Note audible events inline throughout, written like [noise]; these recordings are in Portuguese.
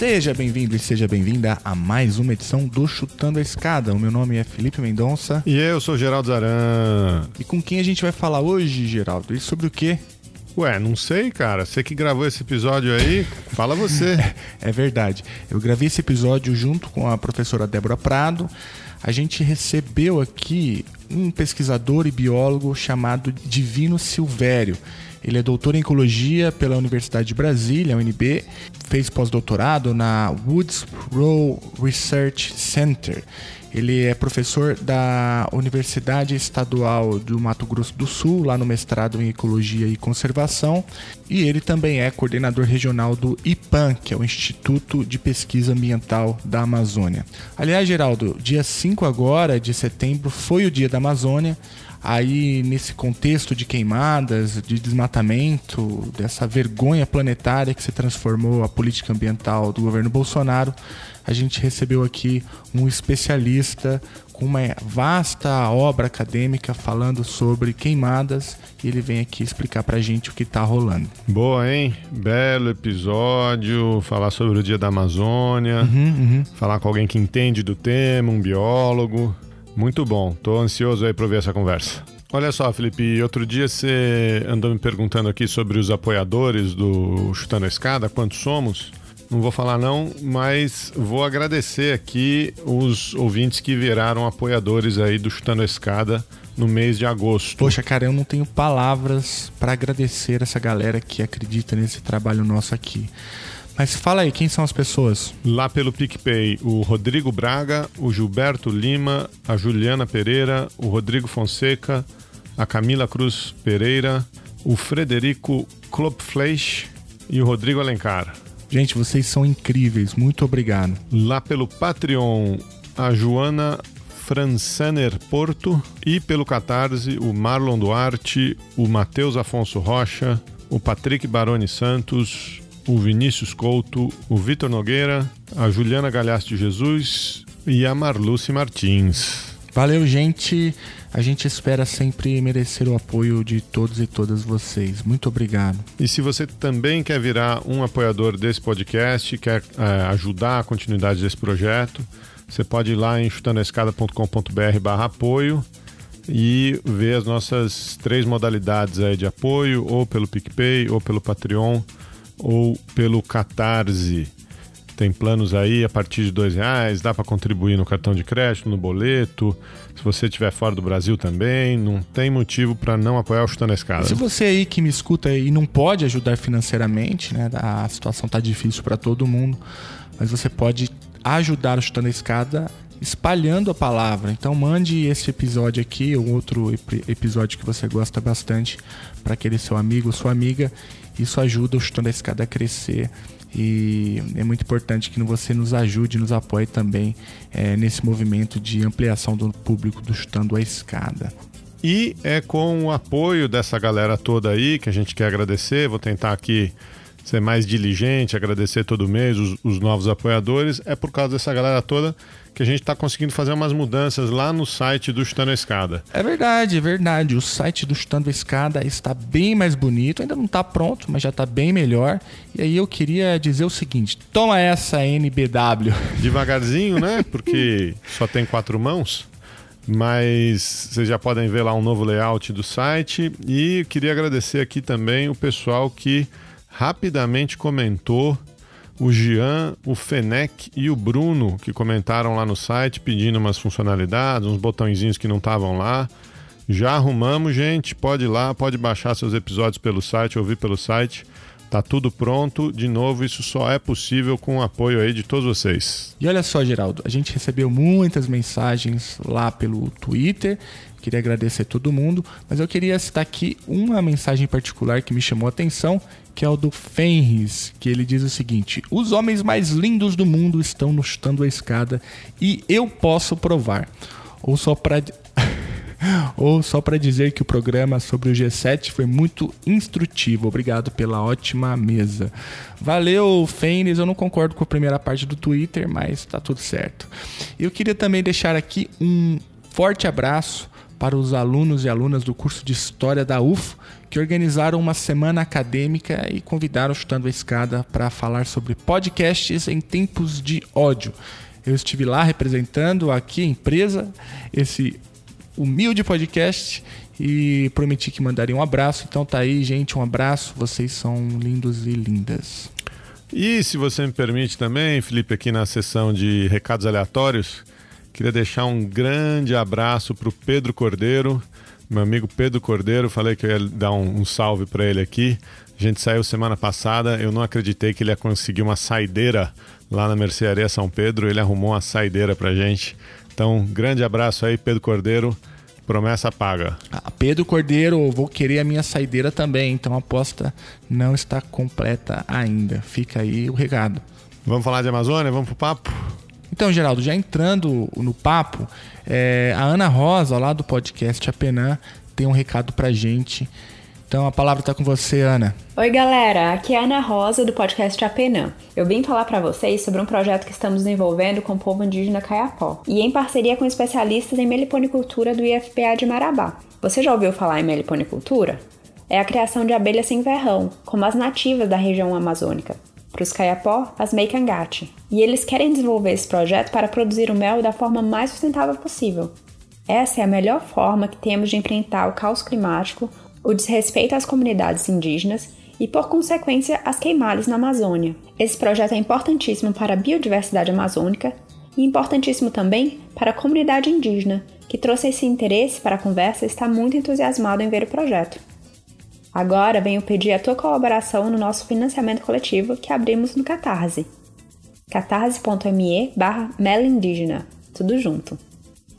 Seja bem-vindo e seja bem-vinda a mais uma edição do Chutando a Escada. O meu nome é Felipe Mendonça. E eu sou Geraldo Zaran. E com quem a gente vai falar hoje, Geraldo? E sobre o quê? Ué, não sei, cara. Você que gravou esse episódio aí, fala você. [laughs] é verdade. Eu gravei esse episódio junto com a professora Débora Prado. A gente recebeu aqui um pesquisador e biólogo chamado Divino Silvério. Ele é doutor em ecologia pela Universidade de Brasília, UNB, fez pós-doutorado na Woods Row Research Center. Ele é professor da Universidade Estadual do Mato Grosso do Sul, lá no mestrado em Ecologia e Conservação, e ele também é coordenador regional do IPAM, que é o Instituto de Pesquisa Ambiental da Amazônia. Aliás, Geraldo, dia 5 agora de setembro foi o Dia da Amazônia. Aí, nesse contexto de queimadas, de desmatamento, dessa vergonha planetária que se transformou a política ambiental do governo Bolsonaro, a gente recebeu aqui um especialista com uma vasta obra acadêmica falando sobre queimadas e ele vem aqui explicar pra gente o que tá rolando. Boa, hein? Belo episódio, falar sobre o Dia da Amazônia, uhum, uhum. falar com alguém que entende do tema, um biólogo. Muito bom, tô ansioso aí para ver essa conversa. Olha só, Felipe, outro dia você andou me perguntando aqui sobre os apoiadores do Chutando a Escada, quantos somos? Não vou falar não, mas vou agradecer aqui os ouvintes que viraram apoiadores aí do Chutando a Escada no mês de agosto. Poxa, cara, eu não tenho palavras para agradecer essa galera que acredita nesse trabalho nosso aqui. Mas fala aí, quem são as pessoas? Lá pelo PicPay, o Rodrigo Braga, o Gilberto Lima, a Juliana Pereira, o Rodrigo Fonseca, a Camila Cruz Pereira, o Frederico Klopfleisch e o Rodrigo Alencar. Gente, vocês são incríveis. Muito obrigado. Lá pelo Patreon, a Joana Francener Porto e pelo Catarse, o Marlon Duarte, o Matheus Afonso Rocha, o Patrick Baroni Santos, o Vinícius Couto, o Vitor Nogueira, a Juliana Galhaste Jesus e a Marluce Martins. Valeu, gente. A gente espera sempre merecer o apoio de todos e todas vocês. Muito obrigado. E se você também quer virar um apoiador desse podcast, quer é, ajudar a continuidade desse projeto, você pode ir lá em chutandoescada.com.br barra apoio e ver as nossas três modalidades aí de apoio, ou pelo PicPay, ou pelo Patreon, ou pelo Catarse. Tem planos aí a partir de dois reais, dá para contribuir no cartão de crédito, no boleto. Se você estiver fora do Brasil também, não tem motivo para não apoiar o Chutando a Escada. Se você aí que me escuta e não pode ajudar financeiramente, né? A situação tá difícil para todo mundo, mas você pode ajudar o Chutando a Escada espalhando a palavra. Então mande esse episódio aqui ou outro episódio que você gosta bastante para aquele seu amigo sua amiga isso ajuda o Chutando a Escada a crescer e é muito importante que você nos ajude, nos apoie também é, nesse movimento de ampliação do público do Chutando a Escada. E é com o apoio dessa galera toda aí que a gente quer agradecer. Vou tentar aqui ser mais diligente, agradecer todo mês os, os novos apoiadores. É por causa dessa galera toda que a gente está conseguindo fazer umas mudanças lá no site do Chutando a Escada. É verdade, é verdade. O site do Chutando a Escada está bem mais bonito. Ainda não está pronto, mas já está bem melhor. E aí eu queria dizer o seguinte: toma essa NBW. Devagarzinho, né? [laughs] Porque só tem quatro mãos. Mas vocês já podem ver lá um novo layout do site. E queria agradecer aqui também o pessoal que rapidamente comentou o Jean, o Fenec e o Bruno, que comentaram lá no site pedindo umas funcionalidades, uns botõezinhos que não estavam lá. Já arrumamos, gente. Pode ir lá, pode baixar seus episódios pelo site, ouvir pelo site. Tá tudo pronto. De novo, isso só é possível com o apoio aí de todos vocês. E olha só, Geraldo, a gente recebeu muitas mensagens lá pelo Twitter. Queria agradecer a todo mundo, mas eu queria citar aqui uma mensagem particular que me chamou a atenção, que é o do Fenris, que ele diz o seguinte: Os homens mais lindos do mundo estão no chutando a escada e eu posso provar. Ou só para [laughs] ou só para dizer que o programa sobre o G7 foi muito instrutivo. Obrigado pela ótima mesa. Valeu, Fênis. Eu não concordo com a primeira parte do Twitter, mas tá tudo certo. Eu queria também deixar aqui um forte abraço para os alunos e alunas do curso de História da UFO, que organizaram uma semana acadêmica e convidaram Chutando a Escada para falar sobre podcasts em tempos de ódio. Eu estive lá representando aqui a empresa, esse humilde podcast e prometi que mandaria um abraço. Então tá aí, gente, um abraço. Vocês são lindos e lindas. E se você me permite também, Felipe, aqui na sessão de recados aleatórios, Queria deixar um grande abraço para o Pedro Cordeiro, meu amigo Pedro Cordeiro. Falei que eu ia dar um, um salve para ele aqui. A gente saiu semana passada, eu não acreditei que ele ia conseguir uma saideira lá na Mercearia São Pedro. Ele arrumou uma saideira para gente. Então, grande abraço aí, Pedro Cordeiro. Promessa paga. Ah, Pedro Cordeiro, vou querer a minha saideira também. Então a aposta não está completa ainda. Fica aí o recado. Vamos falar de Amazônia? Vamos pro papo? Então, Geraldo, já entrando no papo, é, a Ana Rosa, lá do podcast Apenã, tem um recado pra gente. Então a palavra está com você, Ana. Oi, galera. Aqui é a Ana Rosa do podcast Apenã. Eu vim falar para vocês sobre um projeto que estamos desenvolvendo com o povo indígena Caiapó e em parceria com especialistas em meliponicultura do IFPA de Marabá. Você já ouviu falar em meliponicultura? É a criação de abelhas sem verrão, como as nativas da região amazônica para os Caiapó, as Meikangate. E eles querem desenvolver esse projeto para produzir o mel da forma mais sustentável possível. Essa é a melhor forma que temos de enfrentar o caos climático, o desrespeito às comunidades indígenas e, por consequência, as queimadas na Amazônia. Esse projeto é importantíssimo para a biodiversidade amazônica e importantíssimo também para a comunidade indígena, que trouxe esse interesse para a conversa e está muito entusiasmado em ver o projeto. Agora venho pedir a tua colaboração no nosso financiamento coletivo que abrimos no Catarse. catarse.me barra Indígena, tudo junto.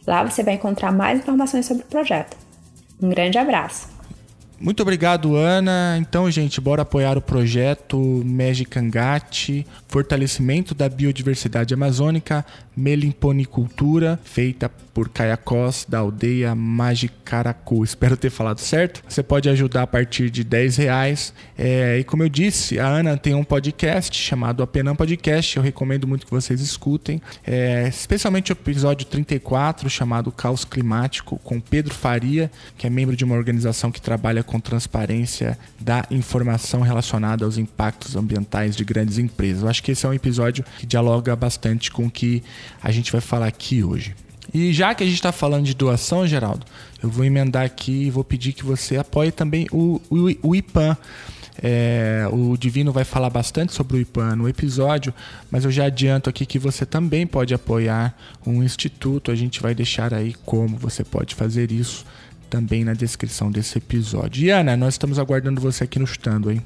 Lá você vai encontrar mais informações sobre o projeto. Um grande abraço! Muito obrigado, Ana. Então, gente, bora apoiar o projeto Mejicangate, fortalecimento da biodiversidade amazônica, melimponicultura, feita por Caiacós, da aldeia Magicaracu. Espero ter falado certo. Você pode ajudar a partir de 10 reais. É, e como eu disse, a Ana tem um podcast chamado Apenas Podcast. Eu recomendo muito que vocês escutem. É, especialmente o episódio 34, chamado Caos Climático, com Pedro Faria, que é membro de uma organização que trabalha com transparência da informação relacionada aos impactos ambientais de grandes empresas. Eu acho que esse é um episódio que dialoga bastante com o que a gente vai falar aqui hoje. E já que a gente está falando de doação, Geraldo, eu vou emendar aqui e vou pedir que você apoie também o, o, o IPAN. É, o Divino vai falar bastante sobre o IPAN no episódio, mas eu já adianto aqui que você também pode apoiar um instituto. A gente vai deixar aí como você pode fazer isso também na descrição desse episódio. E Ana, nós estamos aguardando você aqui no Chutando, hein?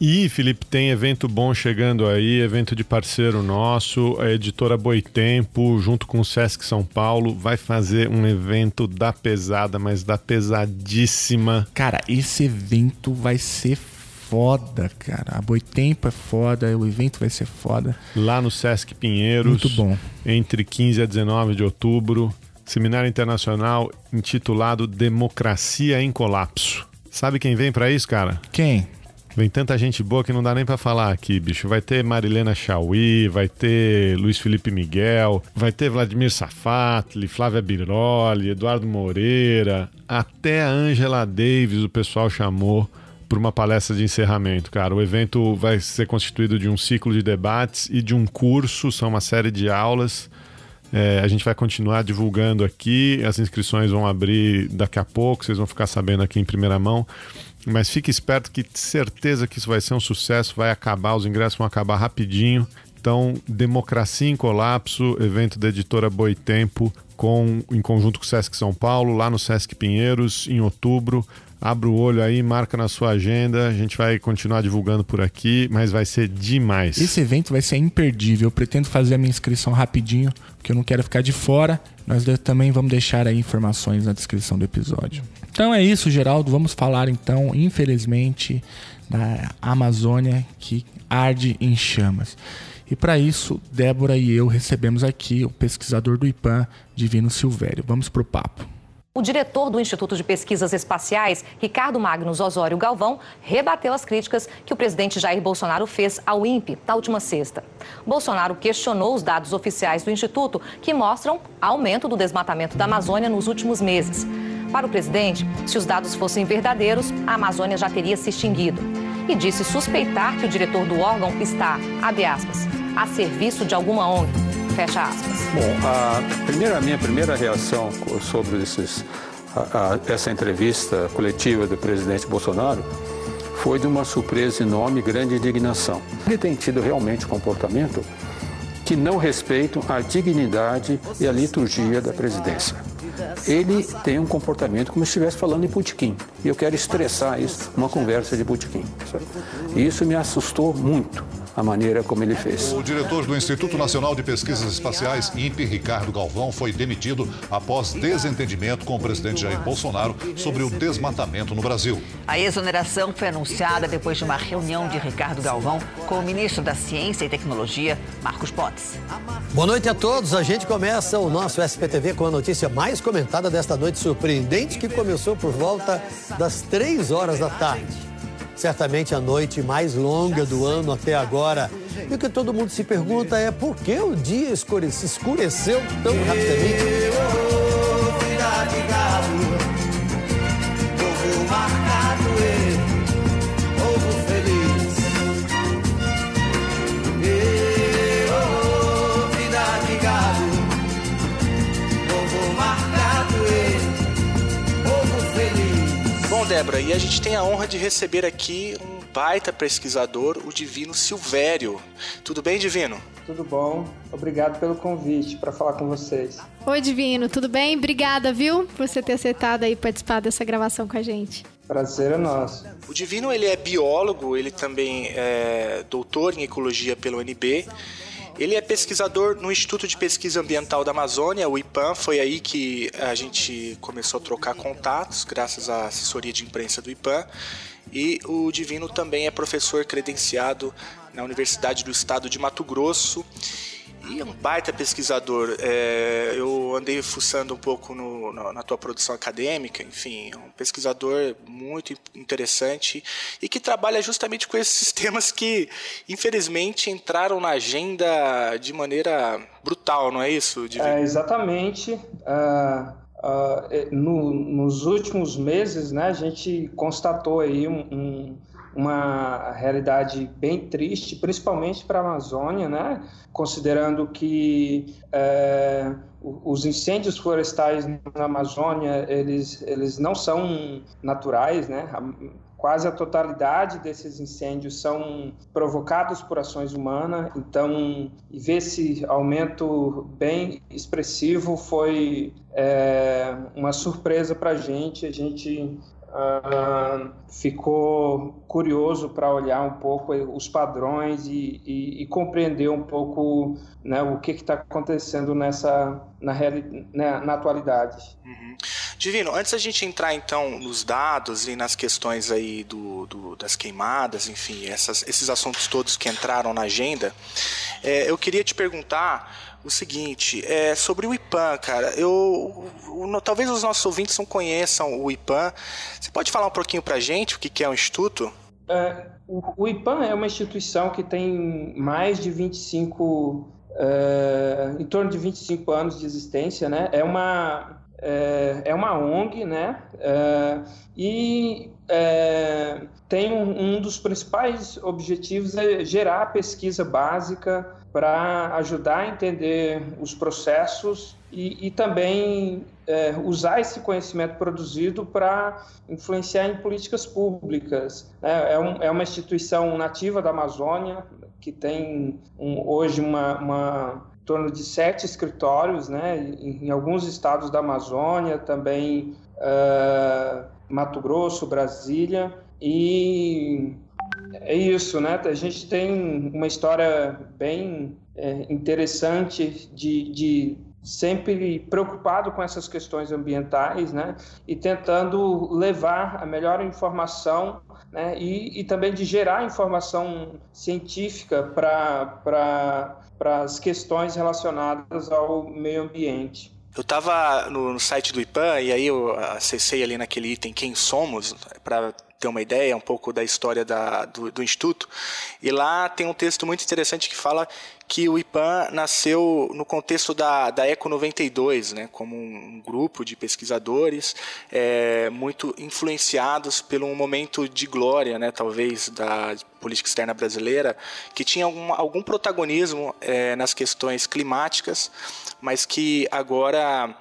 E, Felipe, tem evento bom chegando aí, evento de parceiro nosso, a editora Boitempo, junto com o Sesc São Paulo, vai fazer um evento da pesada, mas da pesadíssima. Cara, esse evento vai ser foda, cara. A Boitempo é foda, o evento vai ser foda. Lá no Sesc Pinheiros. Muito bom. Entre 15 a 19 de outubro. Seminário internacional intitulado Democracia em Colapso. Sabe quem vem para isso, cara? Quem? Vem tanta gente boa que não dá nem para falar aqui, bicho. Vai ter Marilena Chauí, vai ter Luiz Felipe Miguel, vai ter Vladimir Safatli, Flávia Biroli, Eduardo Moreira, até a Angela Davis o pessoal chamou para uma palestra de encerramento, cara. O evento vai ser constituído de um ciclo de debates e de um curso, são uma série de aulas. É, a gente vai continuar divulgando aqui, as inscrições vão abrir daqui a pouco, vocês vão ficar sabendo aqui em primeira mão. Mas fique esperto que certeza que isso vai ser um sucesso, vai acabar, os ingressos vão acabar rapidinho. Então, Democracia em Colapso, evento da editora Boitempo, com, em conjunto com o Sesc São Paulo, lá no Sesc Pinheiros, em outubro. Abra o olho aí, marca na sua agenda. A gente vai continuar divulgando por aqui, mas vai ser demais. Esse evento vai ser imperdível. Eu pretendo fazer a minha inscrição rapidinho, porque eu não quero ficar de fora. Nós também vamos deixar aí informações na descrição do episódio. Então é isso, Geraldo. Vamos falar então, infelizmente, da Amazônia que arde em chamas. E para isso, Débora e eu recebemos aqui o pesquisador do IPAM, Divino Silvério. Vamos pro papo. O diretor do Instituto de Pesquisas Espaciais, Ricardo Magnus Osório Galvão, rebateu as críticas que o presidente Jair Bolsonaro fez ao INPE na última sexta. Bolsonaro questionou os dados oficiais do Instituto que mostram aumento do desmatamento da Amazônia nos últimos meses. Para o presidente, se os dados fossem verdadeiros, a Amazônia já teria se extinguido. E disse suspeitar que o diretor do órgão está, abre aspas, a serviço de alguma ONG. Fecha aspas. Bom, a, primeira, a minha primeira reação sobre esses, a, a, essa entrevista coletiva do presidente Bolsonaro foi de uma surpresa enorme grande indignação. Ele tem tido realmente comportamento que não respeitam a dignidade e a liturgia da presidência. Ele tem um comportamento como se estivesse falando em putiquim. E eu quero estressar isso numa conversa de putiquim. E isso me assustou muito a maneira como ele fez. O diretor do Instituto Nacional de Pesquisas Espaciais, INPE, Ricardo Galvão, foi demitido após desentendimento com o presidente Jair Bolsonaro sobre o desmatamento no Brasil. A exoneração foi anunciada depois de uma reunião de Ricardo Galvão com o ministro da Ciência e Tecnologia, Marcos Pontes. Boa noite a todos. A gente começa o nosso SPTV com a notícia mais comentada desta noite surpreendente que começou por volta das três horas da tarde certamente a noite mais longa do ano até agora. E o que todo mundo se pergunta é por que o dia escureceu tão rapidamente? Débora, e a gente tem a honra de receber aqui um baita pesquisador, o Divino Silvério. Tudo bem, Divino? Tudo bom. Obrigado pelo convite para falar com vocês. Oi, Divino, tudo bem? Obrigada, viu, por você ter aceitado aí participar dessa gravação com a gente. Prazer é nosso. O Divino, ele é biólogo, ele também é doutor em ecologia pelo UNB ele é pesquisador no Instituto de Pesquisa Ambiental da Amazônia, o IPAM. Foi aí que a gente começou a trocar contatos, graças à assessoria de imprensa do IPAM. E o Divino também é professor credenciado na Universidade do Estado de Mato Grosso e é um baita pesquisador. É, eu andei fuçando um pouco no, no, na tua produção acadêmica, enfim, é um pesquisador muito interessante e que trabalha justamente com esses [laughs] temas que, infelizmente, entraram na agenda de maneira brutal, não é isso, Divino? É, exatamente. Uh, uh, no, nos últimos meses, né, a gente constatou aí um, um uma realidade bem triste, principalmente para a Amazônia, né? considerando que é, os incêndios florestais na Amazônia eles, eles não são naturais, né? quase a totalidade desses incêndios são provocados por ações humanas. Então, ver esse aumento bem expressivo foi é, uma surpresa para a gente. A gente uh, ficou curioso para olhar um pouco os padrões e, e, e compreender um pouco né, o que está acontecendo nessa na, reali né, na atualidade. Uhum. Divino, antes da gente entrar então nos dados e nas questões aí do, do das queimadas, enfim, essas, esses assuntos todos que entraram na agenda, é, eu queria te perguntar o seguinte, é, sobre o IPAM, cara, eu, o, talvez os nossos ouvintes não conheçam o IPAM. Você pode falar um pouquinho para gente o que, que é o Instituto? É, o, o, IPAM é uma instituição que tem mais de 25, é, em torno de 25 anos de existência, né? É uma, é, é uma ONG, né? É, e é, tem um, um dos principais objetivos é gerar pesquisa básica para ajudar a entender os processos e, e também é, usar esse conhecimento produzido para influenciar em políticas públicas. É, é, um, é, uma instituição nativa da Amazônia que tem um, hoje uma, uma em torno de sete escritórios, né, em, em alguns estados da Amazônia, também uh, Mato Grosso, Brasília e é isso, né? A gente tem uma história bem é, interessante de, de sempre preocupado com essas questões ambientais, né? E tentando levar a melhor informação, né? E, e também de gerar informação científica para as questões relacionadas ao meio ambiente. Eu estava no, no, site do IPAN e aí eu acessei ali naquele item Quem Somos para ter uma ideia um pouco da história da, do, do, Instituto. E lá tem um texto muito interessante que fala que o IPAN nasceu no contexto da, da ECO 92, né, como um grupo de pesquisadores é, muito influenciados pelo momento de glória, né, talvez, da política externa brasileira, que tinha algum, algum protagonismo é, nas questões climáticas, mas que agora,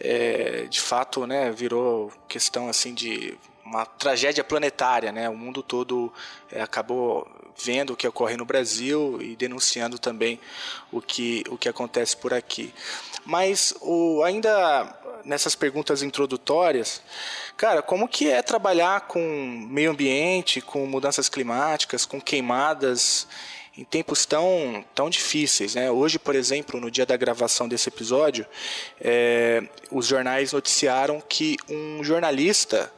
é, de fato, né, virou questão assim de uma tragédia planetária, né? O mundo todo é, acabou vendo o que ocorre no Brasil e denunciando também o que, o que acontece por aqui. Mas o, ainda nessas perguntas introdutórias, cara, como que é trabalhar com meio ambiente, com mudanças climáticas, com queimadas em tempos tão, tão difíceis. Né? Hoje, por exemplo, no dia da gravação desse episódio, é, os jornais noticiaram que um jornalista,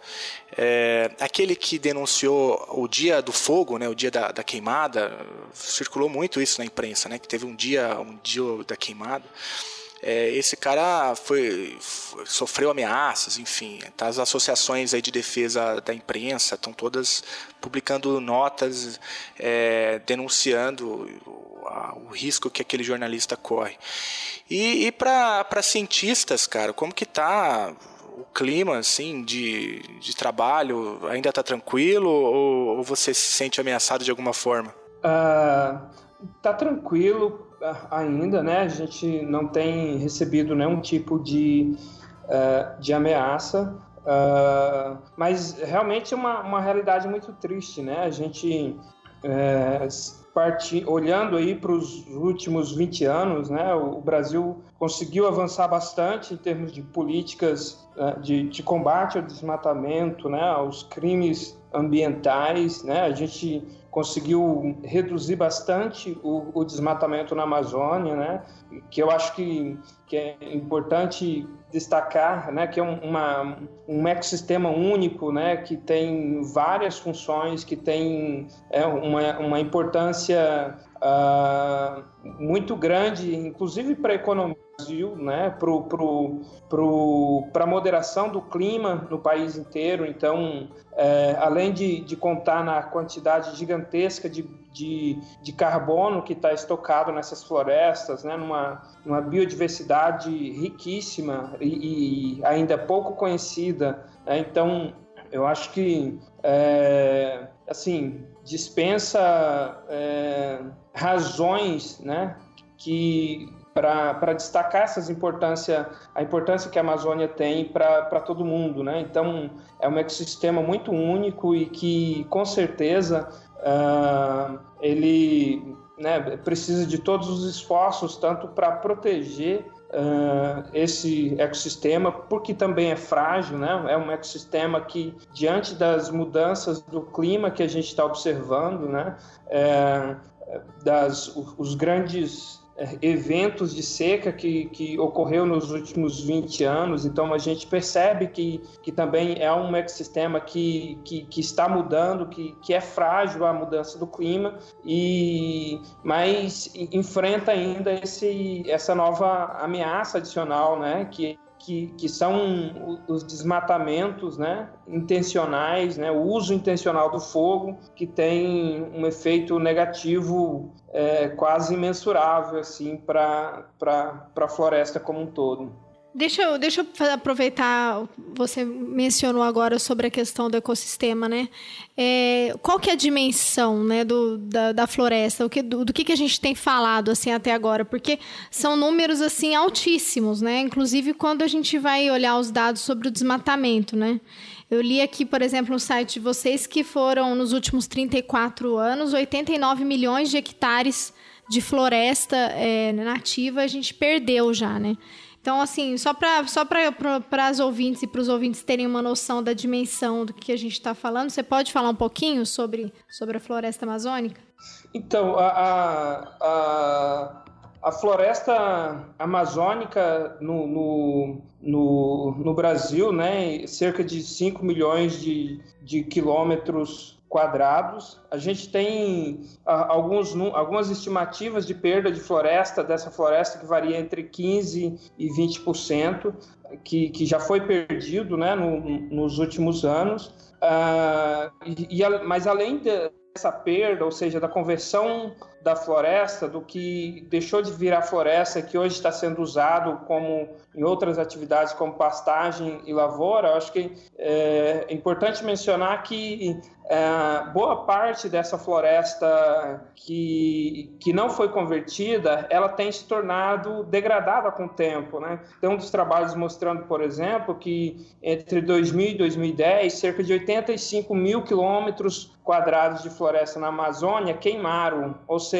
é, aquele que denunciou o dia do fogo, né, o dia da, da, queimada, circulou muito isso na imprensa, né, que teve um dia, um dia da queimada é, esse cara foi, foi, sofreu ameaças, enfim. Tá, as associações aí de defesa da imprensa estão todas publicando notas é, denunciando o, a, o, risco que aquele jornalista corre. E, e para cientistas, cara, como que tá o clima assim de, de trabalho? Ainda está tranquilo ou, ou, você se sente ameaçado de alguma forma? Uh, tá tranquilo ainda, né? A gente não tem recebido nenhum tipo de, uh, de ameaça, uh, mas realmente é uma, uma realidade muito triste, né? A gente uh, parti, olhando aí para os últimos 20 anos, né? O, Brasil conseguiu avançar bastante em termos de políticas de, de combate ao desmatamento, né? Aos crimes ambientais, né? A gente conseguiu reduzir bastante o, o, desmatamento na Amazônia, né? Que eu acho que, que é importante destacar, né? Que é um, uma, um ecossistema único, né? Que tem várias funções, que tem é, uma, uma importância uh, muito grande, inclusive para a economia Brasil, né, para pro, pro, a moderação do clima no país inteiro. Então, é, além de, de contar na quantidade gigantesca de, de, de carbono que está estocado nessas florestas, né, numa, numa biodiversidade riquíssima e, e ainda pouco conhecida. Né, então, eu acho que, é, assim, dispensa é, razões, né, que para destacar essas importância, a importância que a Amazônia tem para todo mundo, né? Então é um ecossistema muito único e que com certeza uh, ele né, precisa de todos os esforços tanto para proteger Uh, esse ecossistema, porque também é frágil, né? É um ecossistema que, diante das mudanças do clima que a gente está observando, né? É, das, os grandes eventos de seca que, que ocorreu nos últimos 20 anos, então a gente percebe que, que também é um ecossistema que, que, que está mudando, que, que é frágil à mudança do clima, e mas enfrenta ainda esse, essa nova ameaça adicional, né, que que, que são os desmatamentos né, intencionais, né, o uso intencional do fogo, que tem um efeito negativo é, quase imensurável assim, para a floresta como um todo. Deixa eu, deixa eu aproveitar, você mencionou agora sobre a questão do ecossistema, né? É, qual que é a dimensão né, do, da, da floresta? O que, do, do que, que a gente tem falado assim até agora? Porque são números assim altíssimos, né? Inclusive quando a gente vai olhar os dados sobre o desmatamento, né? Eu li aqui, por exemplo, no site de vocês que foram, nos últimos 34 anos, 89 milhões de hectares de floresta é, nativa a gente perdeu já, né? Então, assim, só para só para as ouvintes e para os ouvintes terem uma noção da dimensão do que a gente está falando, você pode falar um pouquinho sobre, sobre a floresta amazônica? Então, a, a, a, floresta amazônica no, no, no, no, Brasil, né, cerca de 5 milhões de, de quilômetros quadrados. A gente tem uh, alguns, algumas estimativas de perda de floresta, dessa floresta que varia entre 15% e 20%, que, que já foi perdido né, no, nos últimos anos. E, e, mas além dessa perda, ou seja, da conversão da floresta, do que deixou de virar floresta, que hoje está sendo usado como em outras atividades como pastagem e lavoura, acho que é, é importante mencionar que é, boa parte dessa floresta que, que não foi convertida, ela tem se tornado degradada com o tempo. Né? Tem um dos trabalhos mostrando, por exemplo, que entre 2000 e 2010, cerca de 85 mil quilômetros quadrados de floresta na Amazônia queimaram, ou seja,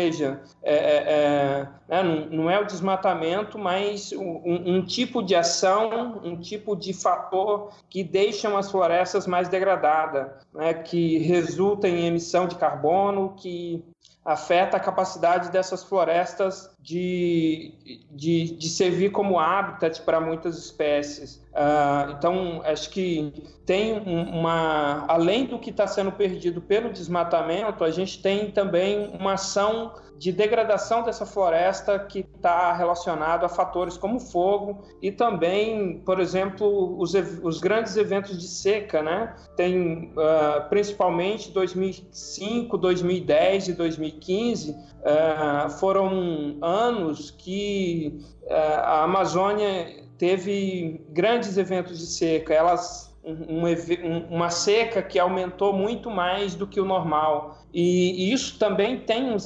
é, é, é né, não, é o desmatamento, mas um, um, tipo de ação, um tipo de fator que deixa as florestas mais degradadas, né, que resulta em emissão de carbono, que afeta a capacidade dessas florestas de, de, de servir como habitat para muitas espécies. Uh, então, acho que tem uma. Além do que está sendo perdido pelo desmatamento, a gente tem também uma ação de degradação dessa floresta que está relacionado a fatores como fogo e também, por exemplo, os, os grandes eventos de seca, né? Tem uh, principalmente 2005, 2010 e 2015 uh, foram anos que uh, a Amazônia teve grandes eventos de seca. Elas um, uma seca que aumentou muito mais do que o normal. E, e, isso também tem um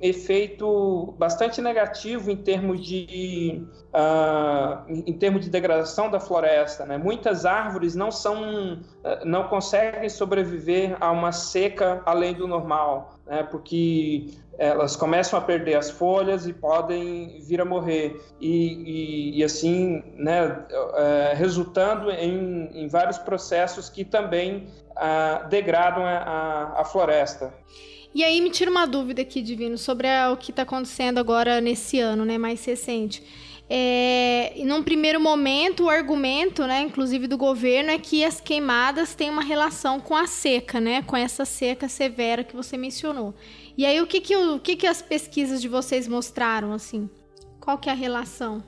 efeito bastante negativo em termos de, uh, em termos de degradação da floresta. Né? Muitas árvores não, são, uh, não conseguem sobreviver a uma seca além do normal, né? porque elas começam a perder as folhas e podem vir a morrer. E, e, e assim, né, é, resultando em, em, vários processos que também ah, degradam a, a, floresta. E aí me tira uma dúvida aqui, Divino, sobre a, o que está acontecendo agora nesse ano, né, mais recente. É, num primeiro momento, o argumento, né, inclusive do governo, é que as queimadas têm uma relação com a seca, né, com essa seca severa que você mencionou. E aí, o que que, o que que as pesquisas de vocês mostraram, assim? Qual que é a relação?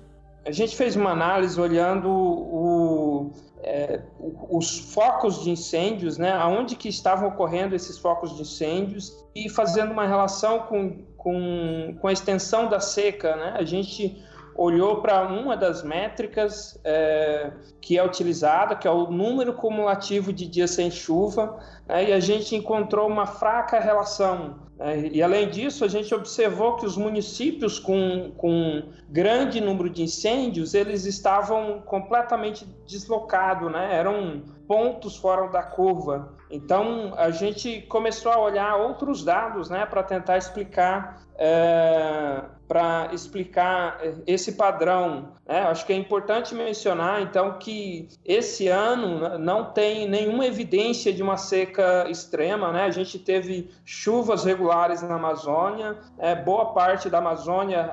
A gente fez uma análise olhando o, é, os focos de incêndios, né, aonde que estavam ocorrendo esses focos de incêndios e fazendo uma relação com, com, com a extensão da seca. Né? A gente olhou para uma das métricas é, que é utilizada, que é o número cumulativo de dias sem chuva, né, e a gente encontrou uma fraca relação. Né, e além disso, a gente observou que os municípios com, com grande número de incêndios, eles estavam completamente deslocados, né, eram pontos fora da curva. Então, a gente começou a olhar outros dados né, para tentar explicar é, para explicar esse padrão. Né? Acho que é importante mencionar, então, que esse ano não tem nenhuma evidência de uma seca extrema. Né? A gente teve chuvas regulares na Amazônia, é, boa parte da Amazônia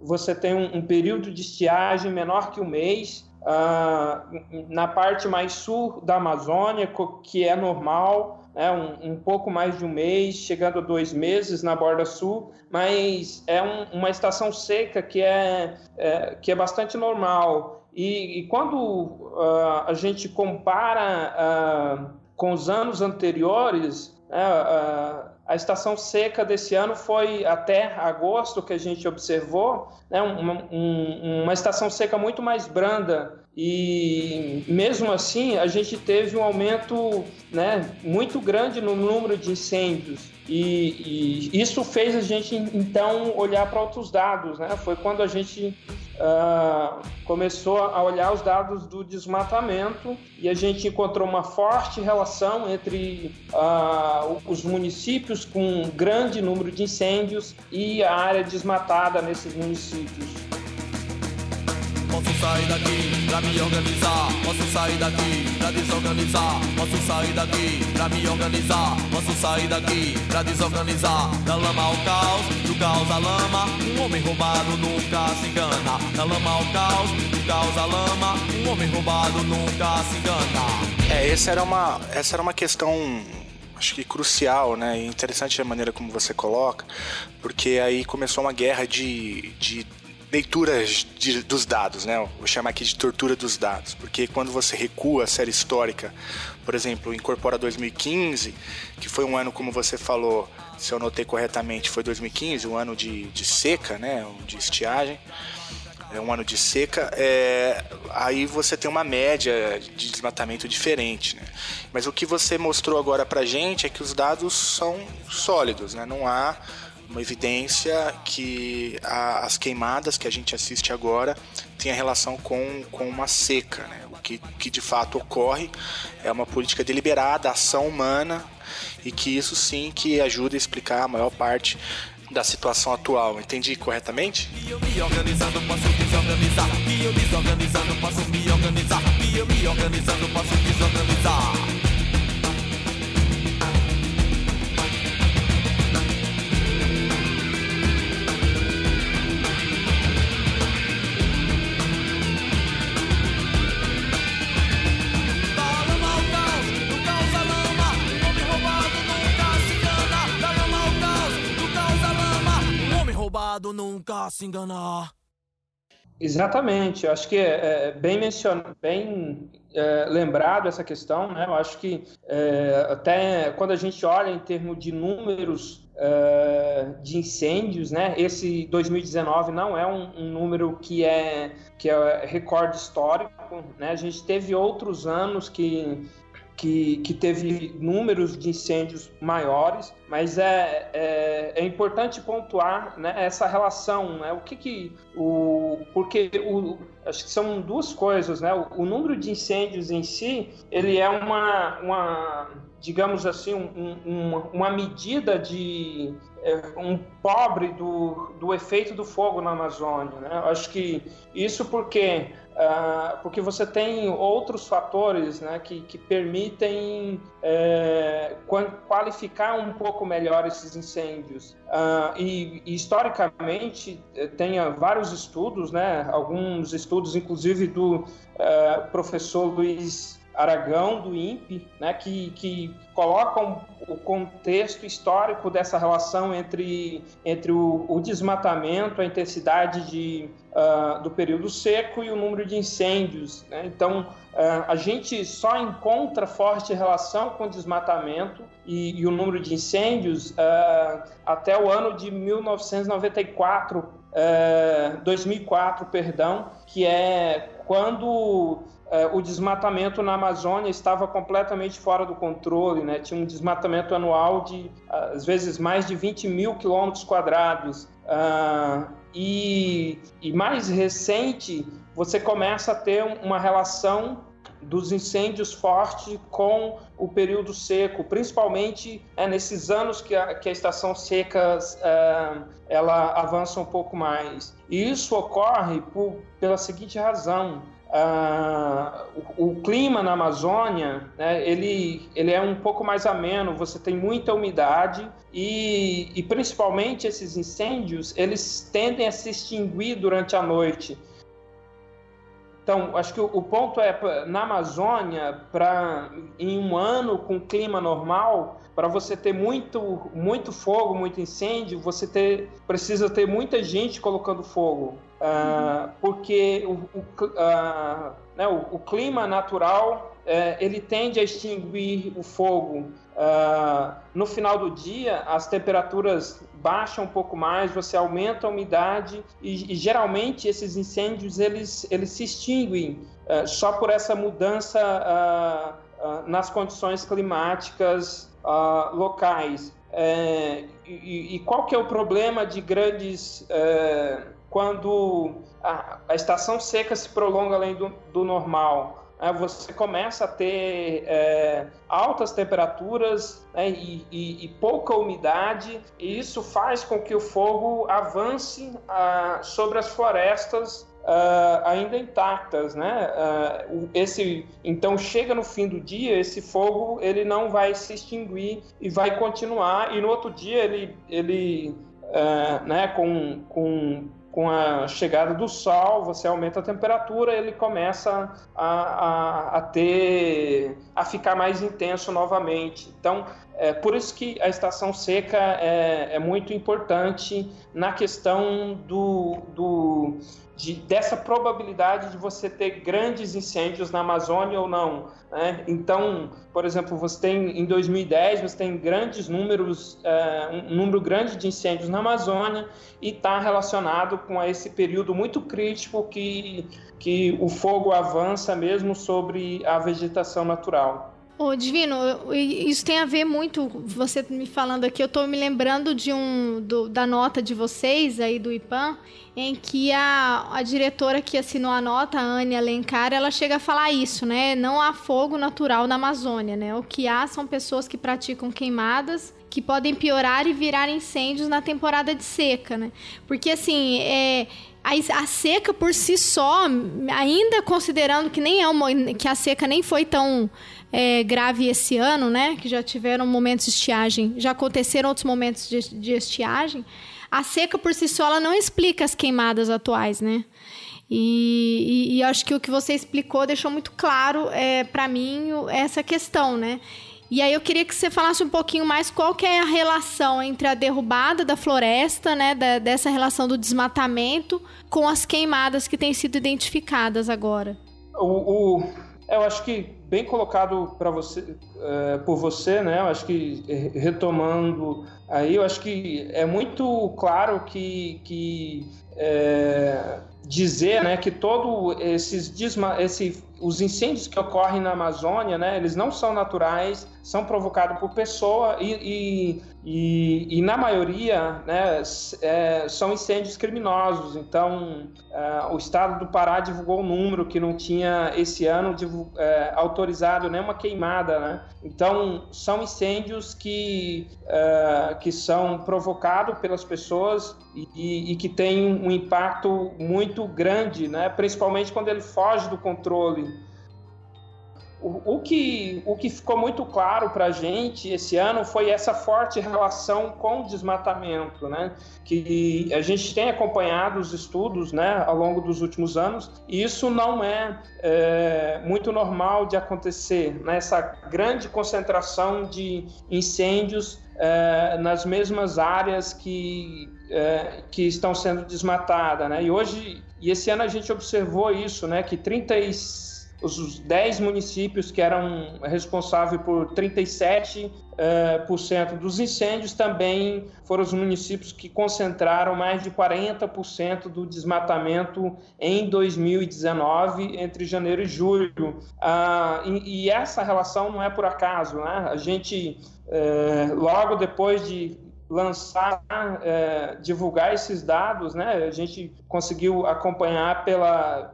você tem um, um período de estiagem menor que um mês. Uh, na parte mais sul da Amazônia, que é normal, né, um, um, pouco mais de um mês, chegando a dois meses na borda sul, mas é um, uma estação seca que é, é, que é bastante normal. E, e quando uh, a gente compara uh, com os anos anteriores, uh, a estação seca desse ano foi até agosto que a gente observou, né, um, uma estação seca muito mais branda e mesmo assim a gente teve um aumento né, muito grande no número de incêndios. E, e isso fez a gente então olhar para outros dados. Né? Foi quando a gente uh, começou a olhar os dados do desmatamento e a gente encontrou uma forte relação entre uh, os municípios com grande número de incêndios e a área desmatada nesses municípios. Posso sair daqui pra me organizar. Posso sair daqui pra desorganizar. Posso sair daqui pra me organizar. Posso sair daqui pra desorganizar. Da lama ao caos, do caos à lama. Um homem roubado nunca se engana. Da lama ao caos, do caos à lama. Um homem roubado nunca se engana. É, essa era uma, essa era uma questão acho que crucial, né? Interessante a maneira como você coloca, porque aí começou uma guerra de, de leituras de, dos dados, né? Vou chamar aqui de tortura dos dados, porque quando você recua a série histórica, por exemplo, incorpora 2015, que foi um ano, como você falou, se eu notei corretamente, foi 2015, um ano de, de seca, né? De estiagem é um ano de seca, é, aí você tem uma média de desmatamento diferente. Né? Mas o que você mostrou agora para gente é que os dados são sólidos, né? não há uma evidência que a, as queimadas que a gente assiste agora tenha relação com, com uma seca. Né? O que, que de fato ocorre é uma política deliberada, ação humana, e que isso sim que ajuda a explicar a maior parte da situação atual. Entendi corretamente? Desorganizar. nunca se enganar. Exatamente, eu acho que é, é bem mencionado, bem é, lembrado essa questão, né? Eu acho que é, até quando a gente olha em termos de números é, de incêndios, né? Esse 2019 não é um, um, número que é que é recorde histórico, né? A gente teve outros anos que que, que teve números de incêndios maiores, mas é, é, é importante pontuar né, essa relação, né, o que que o porque o, acho que são duas coisas, né, o, o número de incêndios em si ele é uma, uma digamos assim um, um, uma medida de é, um pobre do, do efeito do fogo na Amazônia, né? Acho que isso porque Uh, porque você tem outros fatores né, que, que permitem é, qualificar um pouco melhor esses incêndios. Uh, e, e, historicamente eh, tem vários estudos, né, alguns estudos inclusive do uh, professor Luiz Aragão, do INPE, né, que, que colocam o contexto histórico dessa relação entre, entre o, o desmatamento, a intensidade de, uh, do período seco e o número de incêndios. Né? Então, uh, a gente só encontra forte relação com o desmatamento e, e o número de incêndios uh, até o ano de 1994, 2004, perdão, que é quando o desmatamento na Amazônia estava completamente fora do controle, né? tinha um desmatamento anual de, às vezes, mais de 20 mil quilômetros quadrados. Uh, e, mais recente, você começa a ter uma relação dos incêndios fortes com o período seco, principalmente é, nesses anos que a, que a estação seca é, ela avança um pouco mais. E isso ocorre por, pela seguinte razão: Uh, o, o, clima na Amazônia, né, ele, ele é um pouco mais ameno, você tem muita umidade e, e principalmente esses incêndios, eles tendem a se extinguir durante a noite. Então, acho que o, o ponto é, na Amazônia, para em um ano com clima normal, para você ter muito, muito fogo, muito incêndio, você ter, precisa ter muita gente colocando fogo. Uh, porque o, o, uh, né, o, o, clima natural uh, ele tende a extinguir o fogo. Ah, no final do dia, as temperaturas baixam um pouco mais, você aumenta a umidade e, e geralmente esses incêndios eles, eles se extinguem eh, só por essa mudança nas condições climáticas locais. É, e, e, qual que é o problema de grandes é, quando a, a, estação seca se prolonga além do, do normal, né, você começa a ter é, altas temperaturas né, e, e, e, pouca umidade, e isso faz com que o fogo avance a, sobre as florestas Uh, ainda intactas, né? Uh, esse, então chega no fim do dia, esse fogo ele não vai se extinguir e vai continuar e no outro dia ele, ele uh, né? Com, com com a chegada do sol, você aumenta a temperatura, ele começa a, a, a ter a ficar mais intenso novamente. Então, é por isso que a estação seca é, é muito importante na questão do, do de, dessa probabilidade de você ter grandes incêndios na Amazônia ou não. Né? Então, por exemplo, você tem em 2010 você tem grandes números, é, um número grande de incêndios na Amazônia e está relacionado com esse período muito crítico que, que o fogo avança mesmo sobre a vegetação natural. Ô, Divino, isso tem a ver muito, você me falando aqui, eu estou me lembrando de um do, da nota de vocês aí do IPAM, em que a, a diretora que assinou a nota, a Anne Alencar, ela chega a falar isso, né? Não há fogo natural na Amazônia, né? O que há são pessoas que praticam queimadas que podem piorar e virar incêndios na temporada de seca, né? Porque assim, é, a, seca por si só, ainda considerando que nem é uma, que a seca nem foi tão é, grave esse ano, né? Que já tiveram momentos de estiagem, já aconteceram outros momentos de, de estiagem. A seca por si só ela não explica as queimadas atuais, né? E, e, e acho que o que você explicou deixou muito claro é, para mim essa questão, né? E aí eu queria que você falasse um pouquinho mais qual que é a relação entre a derrubada da floresta, né, da, dessa relação do desmatamento, com as queimadas que têm sido identificadas agora. O, o eu acho que bem colocado para você, é, por você, né? Eu acho que é, retomando aí, eu acho que é muito claro que, que é, dizer, né, que todo esses desma esse os incêndios que ocorrem na Amazônia, né, eles não são naturais, são provocados por pessoa e, e, e, e na maioria né, é, são incêndios criminosos. Então, é, o estado do Pará divulgou um número que não tinha esse ano é, autorizado nenhuma queimada. Né? Então, são incêndios que, é, que são provocados pelas pessoas e, e, que têm um impacto muito grande, né? principalmente quando ele foge do controle o, que, o que ficou muito claro para a gente esse ano foi essa forte relação com o desmatamento, né? Que a gente tem acompanhado os estudos, né, ao longo dos últimos anos, e isso não é, é muito normal de acontecer, né? grande concentração de incêndios é, nas mesmas áreas que, é, que estão sendo desmatadas, né? E hoje, e esse ano a gente observou isso, né? Que 36 os 10 municípios que eram responsáveis por 37% uh, por cento dos incêndios também foram os municípios que concentraram mais de 40% do desmatamento em 2019, entre janeiro e julho. Uh, e, e, essa relação não é por acaso. Né? A gente, uh, logo depois de lançar, é, divulgar esses dados, né? A gente conseguiu acompanhar pela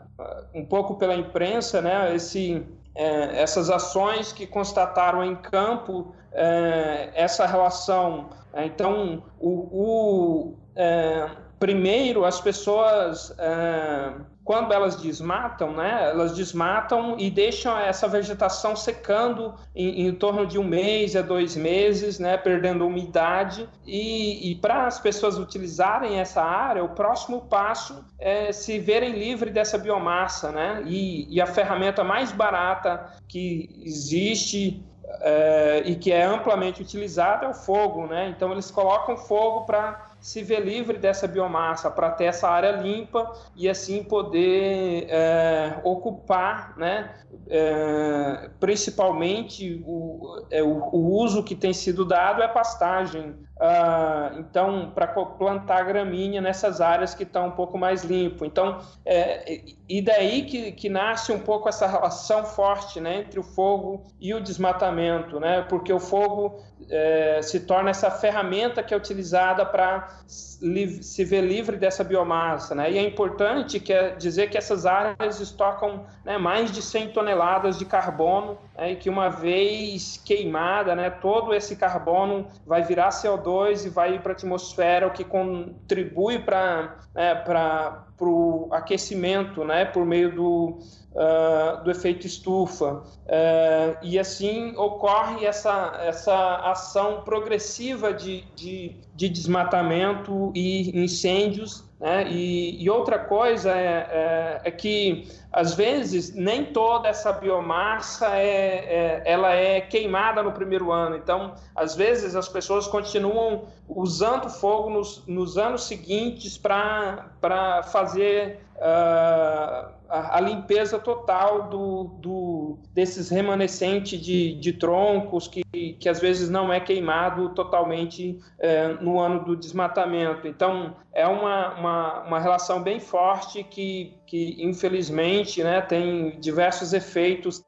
um pouco pela imprensa, né, esse, é, essas ações que constataram em campo é, essa relação. Então, o, o é, primeiro, as pessoas é, quando elas desmatam, né, elas desmatam e deixam essa vegetação secando em, em torno de um mês a dois meses, né, perdendo umidade. E, e para as pessoas utilizarem essa área, o próximo passo é se verem livre dessa biomassa, né? E, e a ferramenta mais barata que existe é, e que é amplamente utilizada é o fogo, né? Então eles colocam fogo para se ver livre dessa biomassa para ter essa área limpa e assim poder é, ocupar, né, é, principalmente o, é, o, o, uso que tem sido dado é pastagem. Ah, então, para plantar gramínea nessas áreas que estão um pouco mais limpo. Então, é, e daí que, que nasce um pouco essa relação forte né, entre o fogo e o desmatamento, né, porque o fogo é, se torna essa ferramenta que é utilizada para se ver livre dessa biomassa, né? E é importante que é dizer que essas áreas estocam né, mais de 100 toneladas de carbono né, e que uma vez queimada, né, todo esse carbono vai virar CO2 e vai para a atmosfera, o que contribui para né, o aquecimento, né, por meio do, uh, do efeito estufa. Uh, e assim ocorre essa, essa ação progressiva de, de, de desmatamento e incêndios né? E, e, outra coisa é, é, é, que, às vezes, nem toda essa biomassa é, é, ela é queimada no primeiro ano. Então, às vezes, as pessoas continuam usando fogo nos, nos anos seguintes para fazer uh, a, a, limpeza total do, do, desses remanescentes de, de troncos que, que às vezes não é queimado totalmente uh, no ano do desmatamento. Então, é uma, uma, uma relação bem forte que, que infelizmente, né, tem diversos efeitos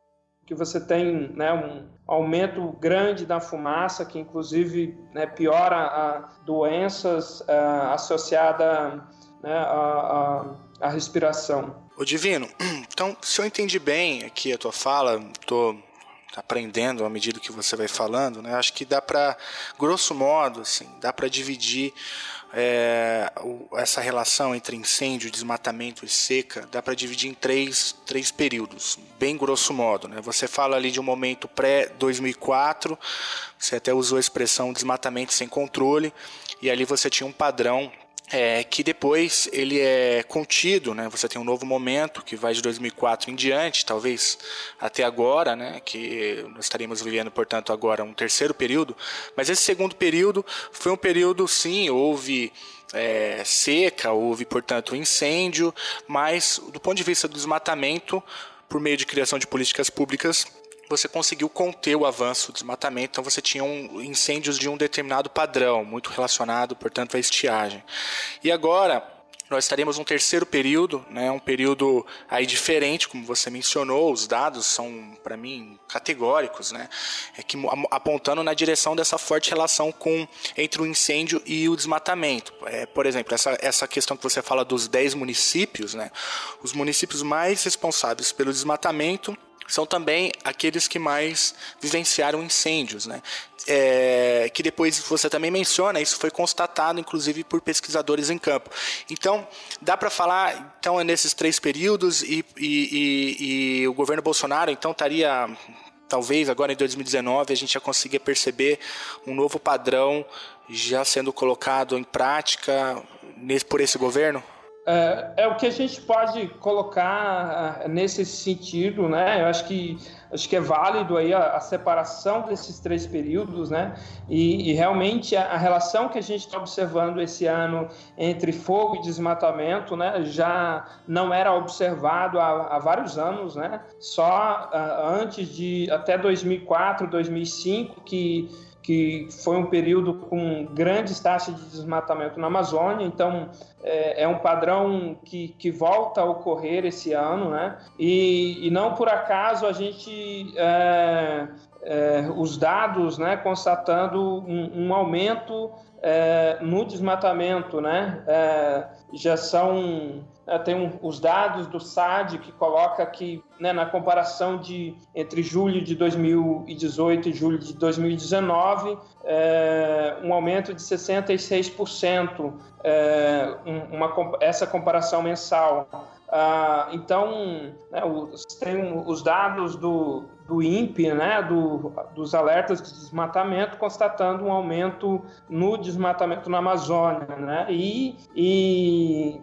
que você tem né, um aumento grande da fumaça, que inclusive né, piora a doenças uh, associadas né, a, a, a, respiração. O Divino, então, se eu entendi bem aqui a tua fala, estou aprendendo à medida que você vai falando, né, acho que dá para, grosso modo, assim, dá para dividir é, essa relação entre incêndio, desmatamento e seca dá para dividir em três, três períodos, bem grosso modo. Né? Você fala ali de um momento pré-2004, você até usou a expressão desmatamento sem controle, e ali você tinha um padrão é, que depois ele é contido, né? Você tem um novo momento que vai de 2004 em diante, talvez até agora, né? Que nós estaríamos vivendo, portanto, agora um terceiro período. Mas esse segundo período foi um período, sim, houve é, seca, houve, portanto, incêndio, mas do ponto de vista do desmatamento, por meio de criação de políticas públicas, você conseguiu conter o avanço do desmatamento, então você tinha um, incêndios de um determinado padrão, muito relacionado, portanto, à estiagem. E agora, nós estaremos num terceiro período, né, um período aí diferente, como você mencionou, os dados são, para mim, categóricos, né, é que, apontando na direção dessa forte relação com, entre o incêndio e o desmatamento. É, por exemplo, essa, essa questão que você fala dos 10 municípios, né, os municípios mais responsáveis pelo desmatamento são também aqueles que mais vivenciaram incêndios, né? É, que depois você também menciona, isso foi constatado inclusive por pesquisadores em campo. Então, dá para falar então é nesses três períodos e, e, e, e o governo Bolsonaro então estaria talvez agora em 2019 a gente já consiga perceber um novo padrão já sendo colocado em prática nesse, por esse governo? É, é, o que a gente pode colocar ah, nesse sentido, né? Eu acho que acho que é válido aí a, a separação desses três períodos, né? E, e realmente a, a, relação que a gente está observando esse ano entre fogo e desmatamento, né? Já não era observado há, há vários anos, né? Só uh, antes de até 2004, 2005 que que foi um período com grandes taxas de desmatamento na Amazônia, então é, é um padrão que, que volta a ocorrer esse ano, né? E, e não por acaso a gente é, é, os dados, né, constatando um, um aumento é, no desmatamento, né? É, já são tem um, os dados do SAD que coloca que né, na comparação de entre julho de 2018 e julho de 2019 é, um aumento de 66% é, uma, essa comparação mensal. Ah, então, né, os, tem os dados do, do INPE, né, do, dos alertas de desmatamento, constatando um aumento no desmatamento na Amazônia. Né, e, e,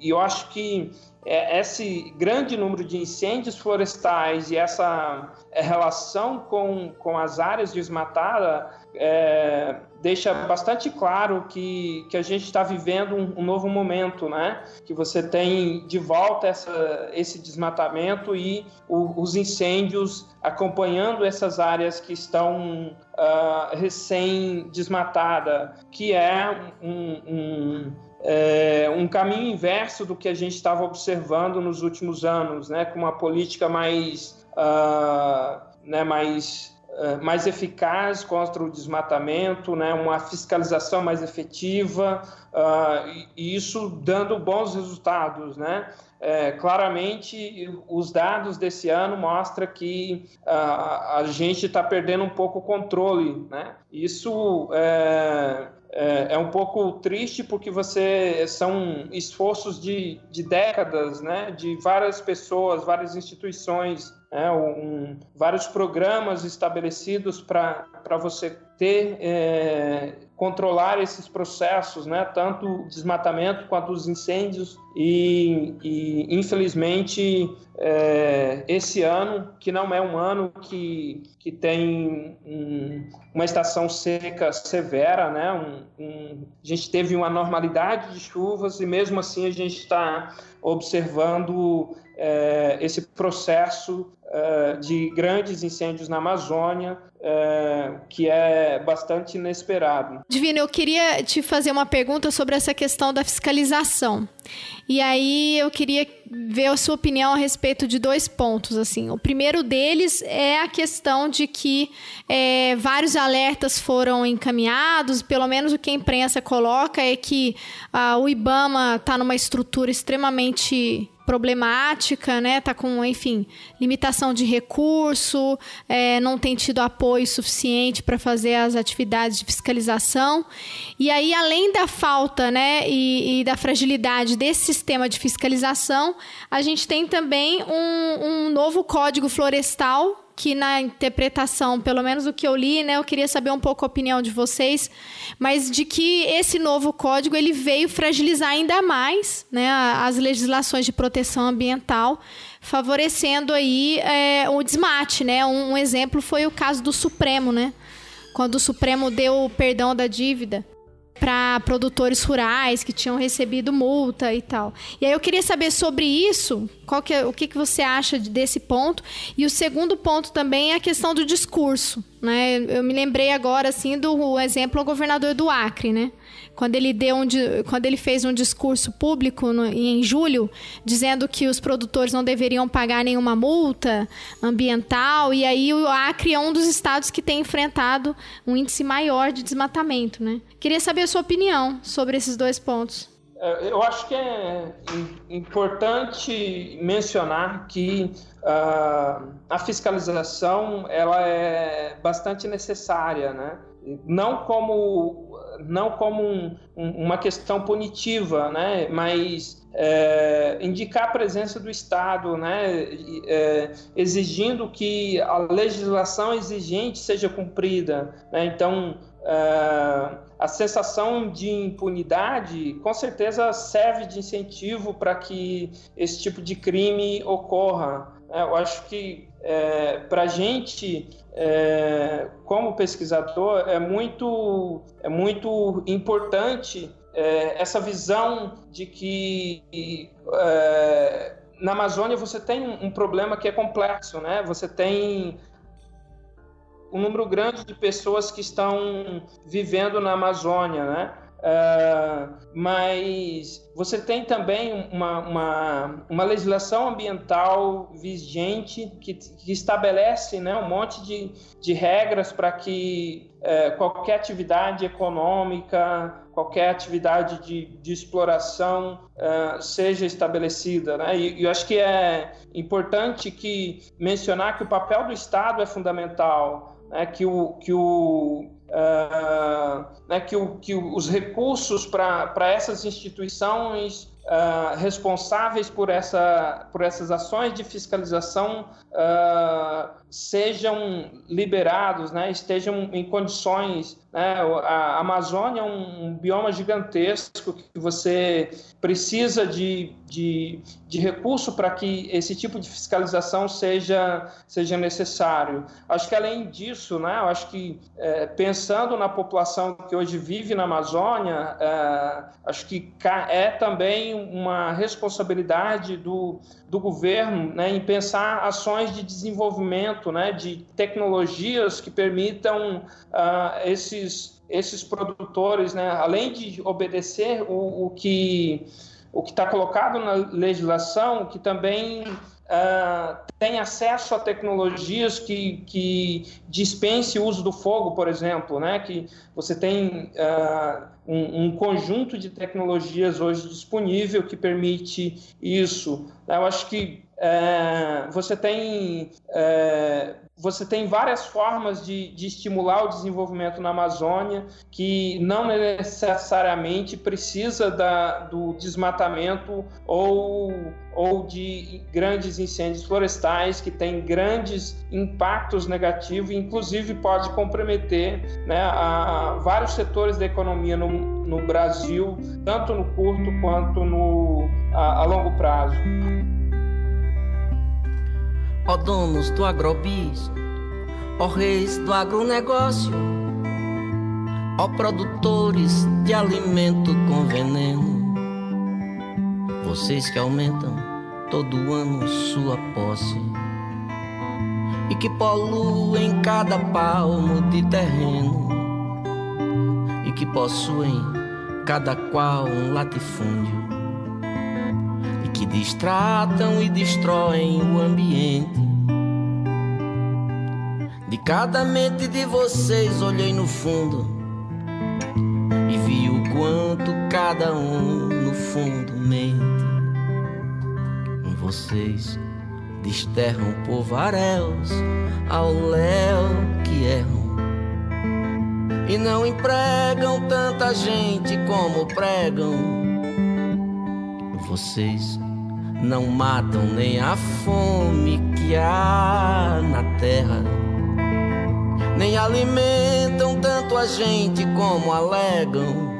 e eu acho que é, esse grande número de incêndios florestais e essa é, relação com, com as áreas desmatadas é, deixa bastante claro que, que a gente está vivendo um, um, novo momento, né? Que você tem de volta essa, esse desmatamento e o, os incêndios acompanhando essas áreas que estão uh, recém-desmatadas, que é um, um é, um caminho inverso do que a gente estava observando nos últimos anos, né, com uma política mais, uh, né, mais, mais eficaz contra o desmatamento, né, uma fiscalização mais efetiva, uh, e isso dando bons resultados, né? É, claramente, os dados desse ano mostram que a, a gente está perdendo um pouco o controle. Né? Isso é, é, é, um pouco triste porque você são esforços de, de décadas, né, de várias pessoas, várias instituições, né, um, vários programas estabelecidos para você ter é, controlar esses processos, né, tanto o desmatamento quanto os incêndios. E, e infelizmente é, esse ano que não é um ano que, que tem um, uma estação seca severa, né, um, um, a gente teve uma normalidade de chuvas e mesmo assim a gente está observando é, esse processo é, de grandes incêndios na Amazônia, é, que é bastante inesperado. Divino, eu queria te fazer uma pergunta sobre essa questão da fiscalização. E aí eu queria ver a sua opinião a respeito de dois pontos. Assim, o primeiro deles é a questão de que é, vários alertas foram encaminhados. Pelo menos o que a imprensa coloca é que ah, o IBAMA está numa estrutura extremamente problemática, né? Tá com, enfim, limitação de recurso, é, não tem tido apoio suficiente para fazer as atividades de fiscalização. E aí, além da falta, né, e, e da fragilidade desse sistema de fiscalização, a gente tem também um, um novo código florestal que na interpretação, pelo menos o que eu li, né, eu queria saber um pouco a opinião de vocês, mas de que esse novo código ele veio fragilizar ainda mais, né, as legislações de proteção ambiental, favorecendo aí é, o desmate, né? Um, um exemplo foi o caso do Supremo, né? Quando o Supremo deu o perdão da dívida para produtores rurais que tinham recebido multa e tal. E aí eu queria saber sobre isso, qual que é, o que, que você acha desse ponto? E o segundo ponto também é a questão do discurso. Né? Eu me lembrei agora assim do exemplo do governador do Acre, né? quando ele deu um, quando ele fez um discurso público no, em julho dizendo que os produtores não deveriam pagar nenhuma multa ambiental e aí o Acre é um dos estados que tem enfrentado um índice maior de desmatamento, né? Queria saber a sua opinião sobre esses dois pontos. É, eu acho que é importante mencionar que uh, a fiscalização ela é bastante necessária, né? Não como não como um, um, uma questão punitiva, né, mas é, indicar a presença do Estado, né, é, exigindo que a legislação exigente seja cumprida. Né, então, a sensação de impunidade com certeza serve de incentivo para que esse tipo de crime ocorra. É, eu acho que é, para a gente é, como pesquisador, é muito, é muito importante é, essa visão de que é, na Amazônia você tem um problema que é complexo, né? Você tem um número grande de pessoas que estão vivendo na Amazônia, né? Uh, mas você tem também uma, uma, uma legislação ambiental vigente que, que estabelece né, um monte de, de regras para que uh, qualquer atividade econômica, qualquer atividade de, de exploração uh, seja estabelecida. Né? E eu acho que é importante que mencionar que o papel do Estado é fundamental, né? que o, que o uh, né, que, o, que os recursos para essas instituições uh, responsáveis por, essa, por essas ações de fiscalização uh, sejam liberados, né, estejam em condições. Né, a Amazônia é um, bioma gigantesco que você precisa de, de, de recurso para que esse tipo de fiscalização seja, seja necessário. Acho que além disso, né, eu acho que é, pensando na população que hoje vive na Amazônia, é, acho que é também uma responsabilidade do, do governo né, em pensar ações de desenvolvimento, né, de tecnologias que permitam uh, esses, esses produtores, né, além de obedecer o, o que o que está colocado na legislação, que também uh, tem acesso a tecnologias que, que dispense o uso do fogo, por exemplo, né? que você tem uh, um, um, conjunto de tecnologias hoje disponível que permite isso. Eu acho que é, você tem é, você tem várias formas de, de, estimular o desenvolvimento na Amazônia que não necessariamente precisa da, do desmatamento ou, ou de grandes incêndios florestais que têm grandes impactos negativos, inclusive pode comprometer né, a, vários setores da economia no, no Brasil, tanto no curto quanto no, a, a longo prazo ó donos do agrobis, ó reis do agronegócio, ó produtores de alimento com veneno, vocês que aumentam todo ano sua posse e que poluem cada palmo de terreno e que possuem cada qual um latifúndio distratam e destroem o ambiente. De cada mente de vocês olhei no fundo e vi o quanto cada um no fundo mente. Vocês desterram povaréus ao léu que erram e não empregam tanta gente como pregam. Vocês não matam nem a fome que há na terra, nem alimentam tanto a gente como alegam.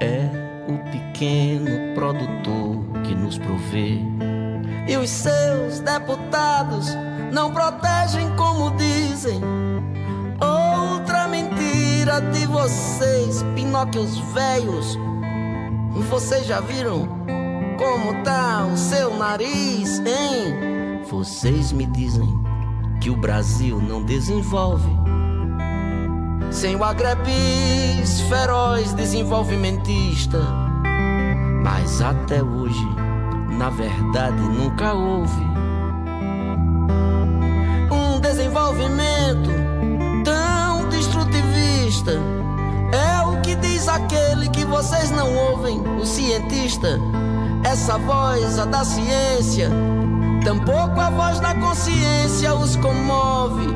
É o pequeno produtor que nos provê. E os seus deputados não protegem como dizem. Outra mentira de vocês, Pinóquios velhos. Vocês já viram como tá o seu nariz, hein? Vocês me dizem que o Brasil não desenvolve sem o agrebis feroz desenvolvimentista. Mas até hoje, na verdade, nunca houve um desenvolvimento tão destrutivista. É o que diz aquele que vocês não ouvem, o cientista essa voz, a da ciência, tampouco a voz da consciência os comove.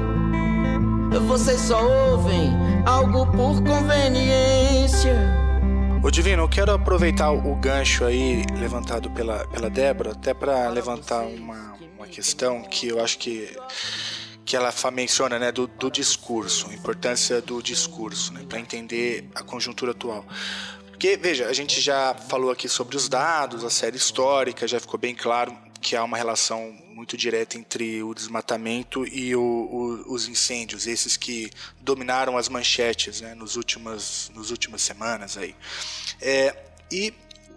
Vocês só ouvem algo por conveniência. Ô Divino, eu quero aproveitar o gancho aí levantado pela, pela Débora, até para levantar uma, uma questão que eu acho que que ela menciona né, do, do discurso, a importância do discurso, né, para entender a conjuntura atual. Porque, veja, a gente já falou aqui sobre os dados, a série histórica, já ficou bem claro que há uma relação muito direta entre o desmatamento e o, o, os incêndios, esses que dominaram as manchetes né, nos últimas, nos últimas semanas aí. É, e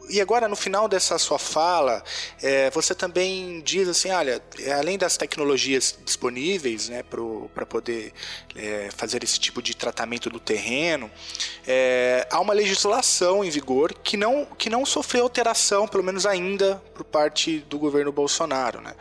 e agora, no final dessa sua fala, é, você também diz assim: olha, além das tecnologias disponíveis né, para poder é, fazer esse tipo de tratamento do terreno, é, há uma legislação em vigor que não, que não sofreu alteração, pelo menos ainda, por parte do governo Bolsonaro. Né?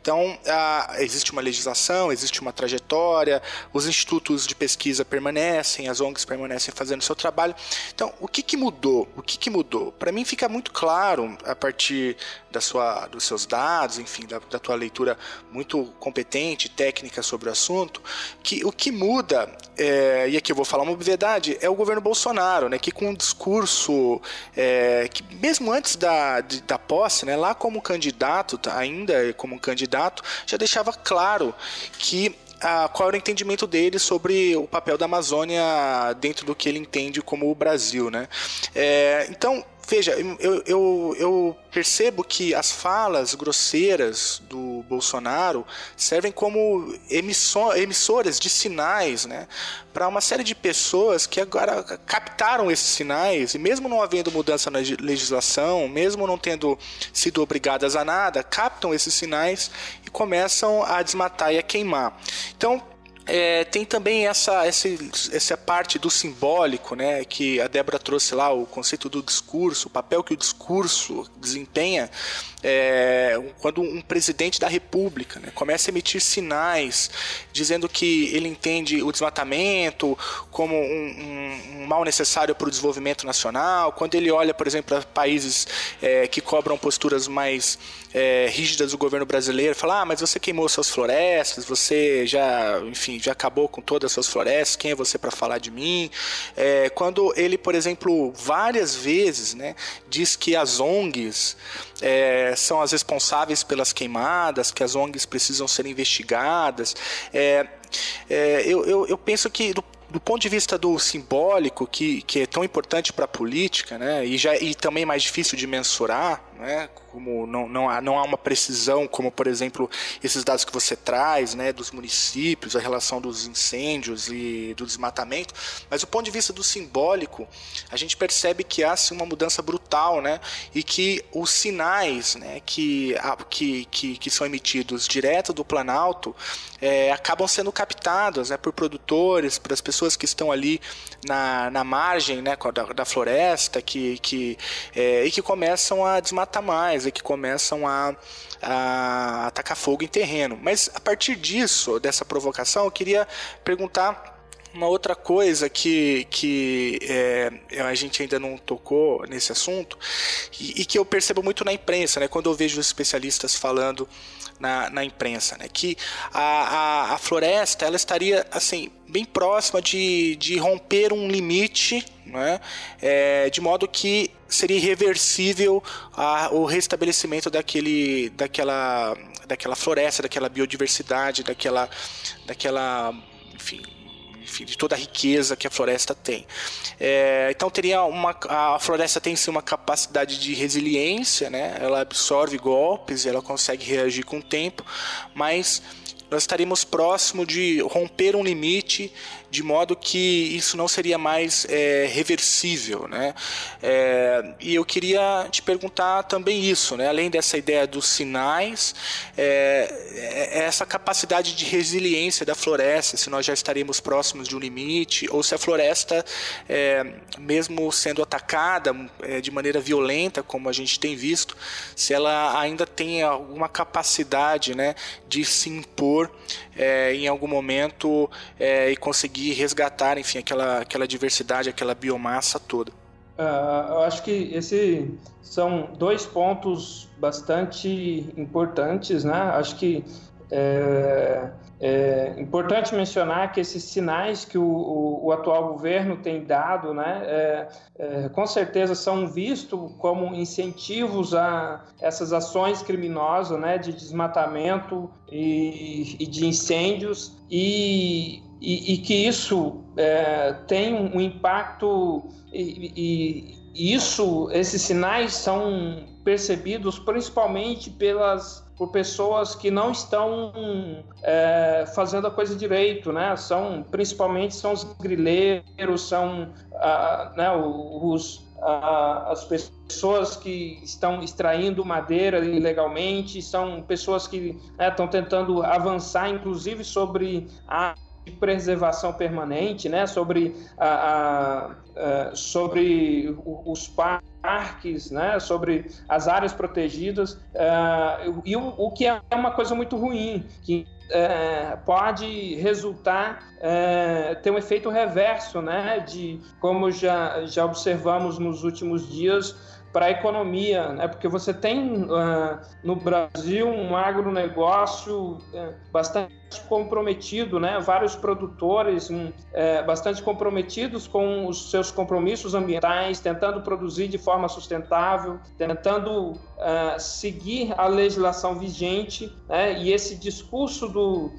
Então, há, existe uma legislação, existe uma trajetória, os institutos de pesquisa permanecem, as ONGs permanecem fazendo seu trabalho. Então, o que, que mudou? O que, que mudou? Para mim, fica muito claro, a partir da sua, dos seus dados, enfim, da, da tua leitura muito competente, técnica sobre o assunto, que o que muda, é, e aqui eu vou falar uma obviedade, é o governo Bolsonaro, né, que com um discurso é, que mesmo antes da, de, da posse, né, lá como candidato, tá, ainda como candidato, já deixava claro que qual era o entendimento dele sobre o papel da Amazônia dentro do que ele entende como o Brasil, né? É, então, veja, eu, eu, eu, percebo que as falas grosseiras do Bolsonaro servem como emissor, emissoras de sinais né, para uma série de pessoas que agora captaram esses sinais e, mesmo não havendo mudança na legislação, mesmo não tendo sido obrigadas a nada, captam esses sinais e começam a desmatar e a queimar. Então, é, tem também essa, essa, essa parte do simbólico, né, que a Débora trouxe lá, o conceito do discurso, o papel que o discurso desempenha. É, quando um presidente da República né, começa a emitir sinais dizendo que ele entende o desmatamento como um, um, um mal necessário para o desenvolvimento nacional, quando ele olha, por exemplo, para países é, que cobram posturas mais é, rígidas do governo brasileiro, fala, ah, mas você queimou suas florestas, você já, enfim, já acabou com todas as suas florestas, quem é você para falar de mim? É, quando ele, por exemplo, várias vezes, né, diz que as ONGs é, são as responsáveis pelas queimadas, que as ONGs precisam ser investigadas. É, é, eu, eu, eu, penso que do, do, ponto de vista do simbólico, que, que é tão importante para a política, né, e, já, e também mais difícil de mensurar, né, como não, não, há, não há uma precisão, como por exemplo esses dados que você traz, né, dos municípios, a relação dos incêndios e do desmatamento, mas do ponto de vista do simbólico, a gente percebe que há sim, uma mudança brutal, né, e que os sinais, né, que, que, que, que são emitidos direto do Planalto é, acabam sendo captados, né, por produtores, por as pessoas que estão ali na, na margem, né, da, da floresta, que, que é, e que começam a desmatar mais e que começam a, a atacar fogo em terreno. Mas a partir disso, dessa provocação, eu queria perguntar uma outra coisa que, que é, a gente ainda não tocou nesse assunto e, e, que eu percebo muito na imprensa, né, quando eu vejo especialistas falando na, na imprensa, né, que a, a, a floresta ela estaria assim bem próxima de, de romper um limite, né, é, de modo que seria irreversível a, o restabelecimento daquele, daquela, daquela floresta, daquela biodiversidade, daquela, daquela enfim, enfim, de toda a riqueza que a floresta tem. É, então teria uma, a floresta tem sim uma capacidade de resiliência, né? Ela absorve golpes, ela consegue reagir com o tempo, mas nós estaríamos próximo de romper um limite de modo que isso não seria mais é, reversível, né? É, e eu queria te perguntar também isso, né? Além dessa ideia dos sinais, é, é, essa capacidade de resiliência da floresta, se nós já estaríamos próximos de um limite, ou se a floresta, é, mesmo sendo atacada é, de maneira violenta, como a gente tem visto, se ela ainda tem alguma capacidade, né, de se impor em algum momento e conseguir conseguir resgatar, enfim, aquela, aquela diversidade, aquela biomassa toda. Uh, eu acho que esses são dois pontos bastante importantes, né? Acho que é, é importante mencionar que esses sinais que o, o, o atual governo tem dado, né, é, é, com certeza são vistos como incentivos a essas ações criminosas, né, de desmatamento e, e de incêndios e e, e que isso é, tem um impacto e, e, isso, esses sinais são percebidos principalmente pelas por pessoas que não estão é, fazendo a coisa direito, né? São principalmente são os grileiros, são ah, né, os as pessoas que estão extraindo madeira ilegalmente, são pessoas que né, estão tentando avançar, inclusive sobre de preservação permanente, né, sobre, a, a, a sobre os parques, né, sobre as áreas protegidas, uh, e o, o, que é uma coisa muito ruim, que uh, pode resultar, uh, ter um efeito reverso, né, de como já, já observamos nos últimos dias, para a economia, né? porque você tem uh, no Brasil um agronegócio bastante comprometido, né? vários produtores um, uh, bastante comprometidos com os seus compromissos ambientais, tentando produzir de forma sustentável, tentando uh, seguir a legislação vigente, né? e esse discurso do,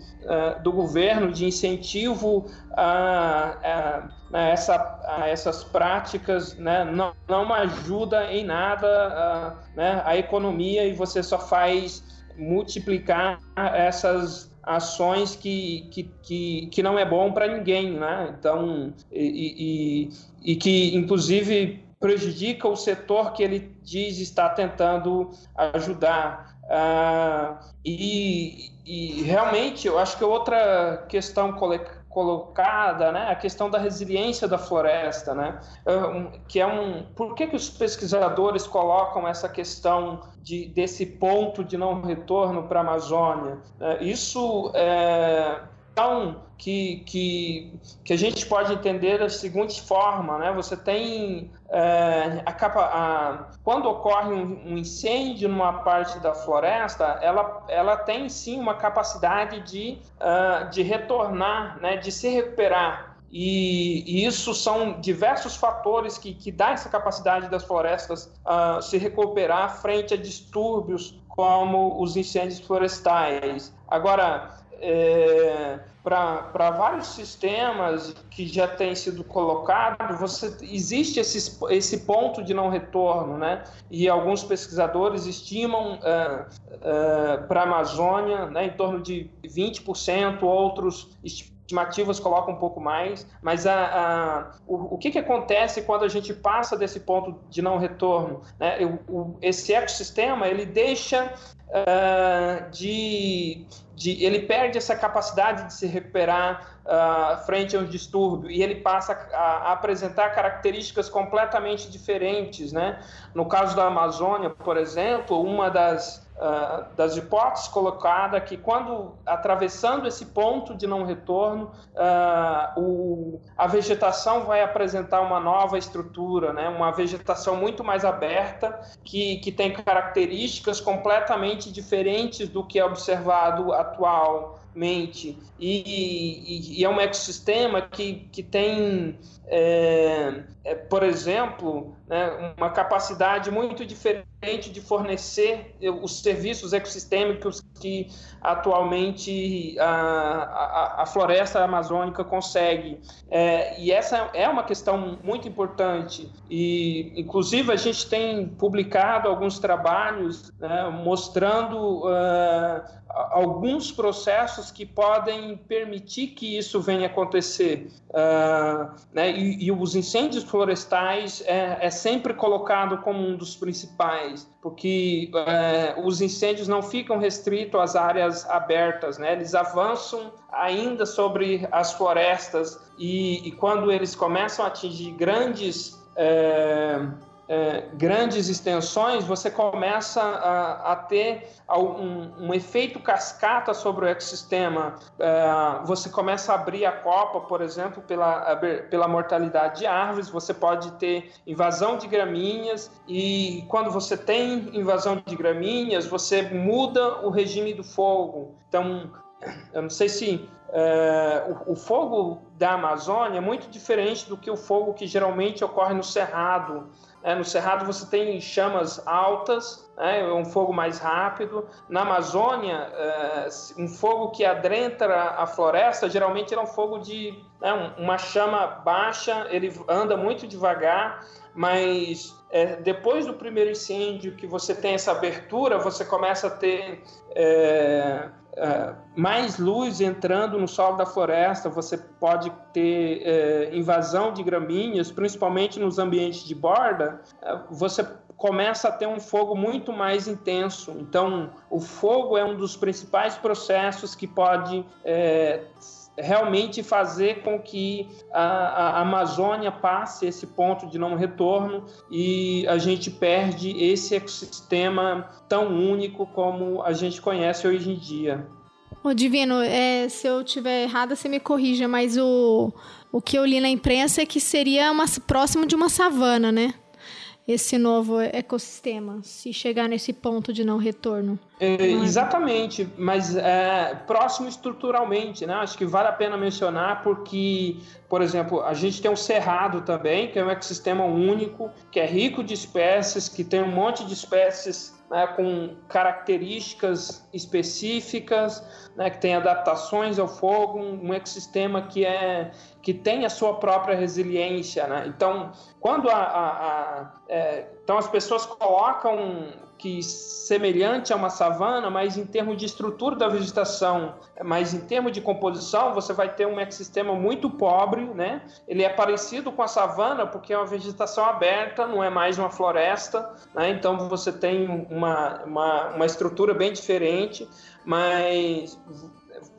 do governo de incentivo a, a né, essa, a essas práticas né, não, não ajuda em nada a, né, a economia e você só faz multiplicar essas ações que, que, que, que não é bom para ninguém, né? Então, e, e, e que inclusive prejudica o setor que ele diz estar tentando ajudar. Ah, e, e realmente, eu acho que outra questão colocada, né, a questão da resiliência da floresta, né, que é um, por que que os pesquisadores colocam essa questão de, desse ponto de não retorno para a Amazônia? É, isso é então, que, que, que a gente pode entender da seguinte forma, né? Você tem é, a capa, a, quando ocorre um, um, incêndio numa parte da floresta, ela, ela tem sim uma capacidade de, uh, de retornar, né? De se recuperar. E, e, isso são diversos fatores que, que dão essa capacidade das florestas uh, se recuperar frente a distúrbios como os incêndios florestais. Agora, é, para vários sistemas que já têm sido colocados, você, existe esse, esse ponto de não retorno, né? E alguns pesquisadores estimam é, é, para a Amazônia né, em torno de 20%, outros estimativas colocam um pouco mais, mas a, a o, o que, que acontece quando a gente passa desse ponto de não retorno? Né? O, esse ecossistema ele deixa uh, de de, ele perde essa capacidade de se recuperar uh, frente ao distúrbio e ele passa a, a, apresentar características completamente diferentes, né? No caso da Amazônia, por exemplo, uma das uh, das hipóteses colocadas que quando atravessando esse ponto de não retorno, uh, o, a vegetação vai apresentar uma nova estrutura, né? uma vegetação muito mais aberta, que, que tem características completamente diferentes do que é observado atualmente. E, e, e é um ecossistema que, que tem é, é, por exemplo, né, uma capacidade muito diferente de fornecer os serviços ecossistêmicos que atualmente a, a, a floresta amazônica consegue. É, e essa é uma questão muito importante. E, inclusive, a gente tem publicado alguns trabalhos né, mostrando uh, alguns processos que podem permitir que isso venha acontecer. Uh, né, e, e, os incêndios florestais é, é, sempre colocado como um dos principais, porque é, os incêndios não ficam restritos às áreas abertas, né, eles avançam ainda sobre as florestas e, e quando eles começam a atingir grandes é, é, grandes extensões, você começa a, a ter um, um, efeito cascata sobre o ecossistema. É, você começa a abrir a copa, por exemplo, pela, pela mortalidade de árvores, você pode ter invasão de gramíneas, e quando você tem invasão de gramíneas, você muda o regime do fogo. Então, eu não sei se é, o, o, fogo da Amazônia é muito diferente do que o fogo que geralmente ocorre no Cerrado. É, no Cerrado você tem chamas altas, né, é um fogo mais rápido. Na Amazônia, é, um fogo que adentra a floresta geralmente é um fogo de né, uma chama baixa, ele anda muito devagar, mas é, depois do primeiro incêndio que você tem essa abertura, você começa a ter é, é, mais luz entrando no solo da floresta, você pode ter é, invasão de gramíneas, principalmente nos ambientes de borda, é, você começa a ter um fogo muito mais intenso. Então, o fogo é um dos principais processos que pode realmente fazer com que a, a, Amazônia passe esse ponto de não retorno e a gente perde esse ecossistema tão único como a gente conhece hoje em dia. Ô, Divino, é, se eu tiver errada, você me corrija, mas o, o que eu li na imprensa é que seria uma, próximo de uma savana, né? esse novo ecossistema, se chegar nesse ponto de não retorno. É, exatamente, mas é, próximo estruturalmente, né? Acho que vale a pena mencionar porque, por exemplo, a gente tem o Cerrado também, que é um ecossistema único, que é rico de espécies, que tem um monte de espécies né, com características específicas, né, que tem adaptações ao fogo, um, um ecossistema que é que tem a sua própria resiliência, né? Então, quando a, a, a é, então as pessoas colocam que semelhante a uma savana, mas em termos de estrutura da vegetação, mas em termos de composição, você vai ter um ecossistema muito pobre, né? Ele é parecido com a savana porque é uma vegetação aberta, não é mais uma floresta, né? Então você tem uma, uma, uma estrutura bem diferente, mas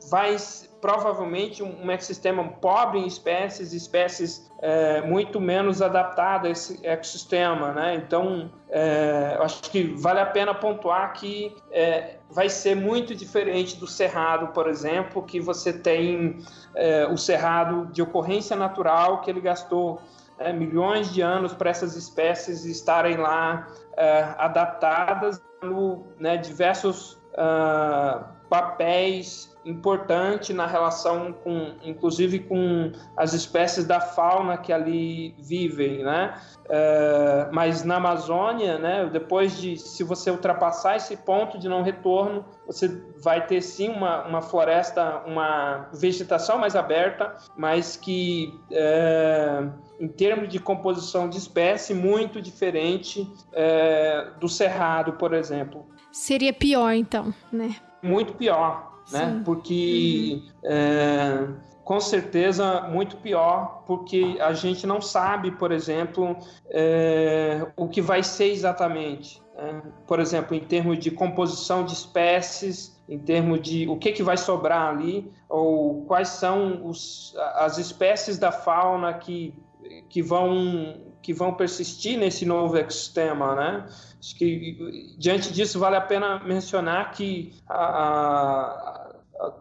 vai provavelmente um, ecossistema pobre em espécies, espécies é, muito menos adaptadas a esse ecossistema, né? Então, é, acho que vale a pena pontuar que é, vai ser muito diferente do cerrado, por exemplo, que você tem é, o cerrado de ocorrência natural que ele gastou é, milhões de anos para essas espécies estarem lá é, adaptadas no né, diversos uh, papéis importante na relação com, inclusive com as espécies da fauna que ali vivem, né? É, mas na Amazônia, né? Depois de, se você ultrapassar esse ponto de não retorno, você vai ter sim uma, uma floresta, uma vegetação mais aberta, mas que é, em termos de composição de espécie muito diferente é, do cerrado, por exemplo. Seria pior, então, né? Muito pior, né? Porque uhum. é, com certeza muito pior, porque a gente não sabe, por exemplo, é, o que vai ser exatamente. Né? Por exemplo, em termos de composição de espécies, em termos de o que, que vai sobrar ali, ou quais são os, as espécies da fauna que, que, vão, que vão persistir nesse novo ecossistema, né? Acho que diante disso vale a pena mencionar que a, a,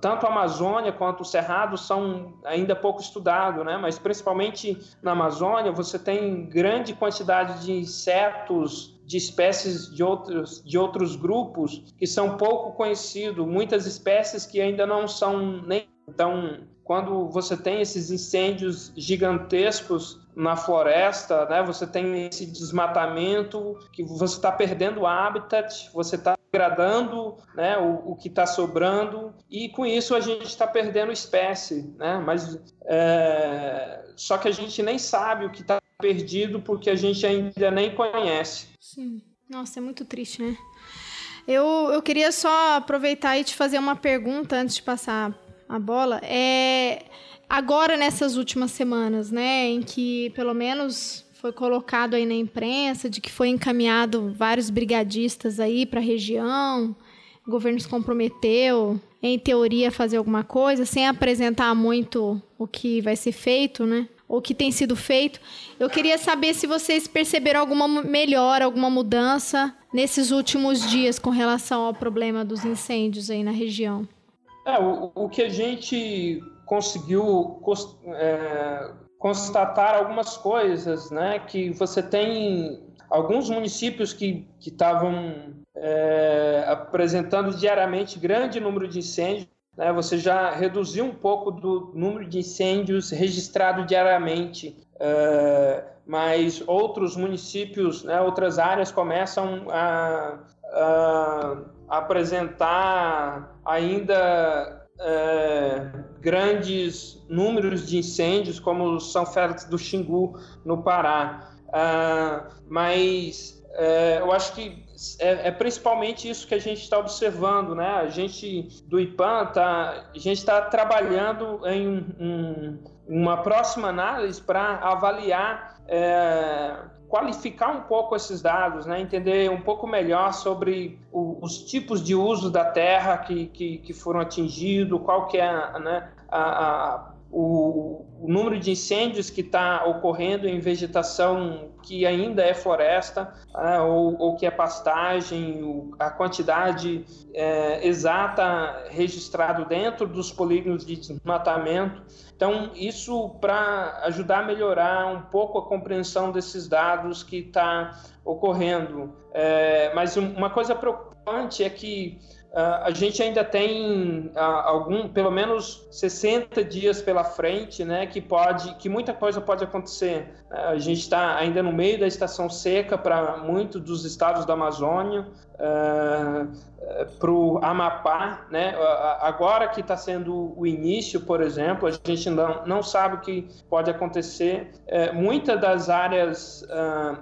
tanto a Amazônia quanto o Cerrado são ainda pouco estudados, né? mas principalmente na Amazônia você tem grande quantidade de insetos de espécies de outros, de outros grupos que são pouco conhecidos, muitas espécies que ainda não são nem. Então, quando você tem esses incêndios gigantescos na floresta, né? Você tem esse desmatamento que você está perdendo o habitat, você está degradando, né? O, o que está sobrando e com isso a gente está perdendo espécie, né? Mas é... só que a gente nem sabe o que está perdido porque a gente ainda nem conhece. Sim. Nossa, é muito triste, né? Eu, eu queria só aproveitar e te fazer uma pergunta antes de passar a bola. É agora nessas últimas semanas, né, em que pelo menos foi colocado aí na imprensa de que foi encaminhado vários brigadistas aí para a região, o governo se comprometeu, em teoria, a fazer alguma coisa, sem apresentar muito o que vai ser feito, né? O que tem sido feito. Eu queria saber se vocês perceberam alguma melhora, alguma mudança nesses últimos dias com relação ao problema dos incêndios aí na região. É, o, o que a gente conseguiu é, constatar algumas coisas, né? Que você tem alguns municípios que estavam é, apresentando diariamente grande número de incêndios. Né, você já reduziu um pouco do número de incêndios registrado diariamente, é, mas outros municípios, né, outras áreas começam a, a apresentar ainda é, grandes números de incêndios, como São Félix do Xingu, no Pará. Ah, mas é, eu acho que é, é, principalmente isso que a gente está observando, né? A gente do IPAN tá, a gente está trabalhando em um, uma próxima análise para avaliar é, qualificar um pouco esses dados, né? entender um pouco melhor sobre o, os tipos de uso da terra que, que, que foram atingidos, qual que é né, a, a, o, o, número de incêndios que está ocorrendo em vegetação que ainda é floresta é, ou, ou, que é pastagem, a quantidade é, exata registrado dentro dos polígonos de desmatamento. Então, isso para ajudar a melhorar um pouco a compreensão desses dados que está ocorrendo. É, mas uma coisa preocupante é que a gente ainda tem uh, algum, pelo menos 60 dias pela frente, né, que pode, que muita coisa pode acontecer. Uh, a gente está ainda no meio da estação seca para muitos dos estados da Amazônia, para o Amapá, né, agora que está sendo o início, por exemplo, a gente não, não sabe o que pode acontecer. É, muitas das áreas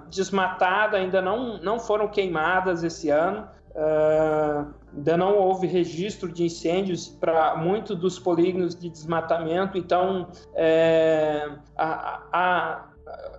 desmatadas ainda não, não foram queimadas esse ano. Uh, ainda não houve registro de incêndios para muitos dos polígonos de desmatamento, então é, a, a,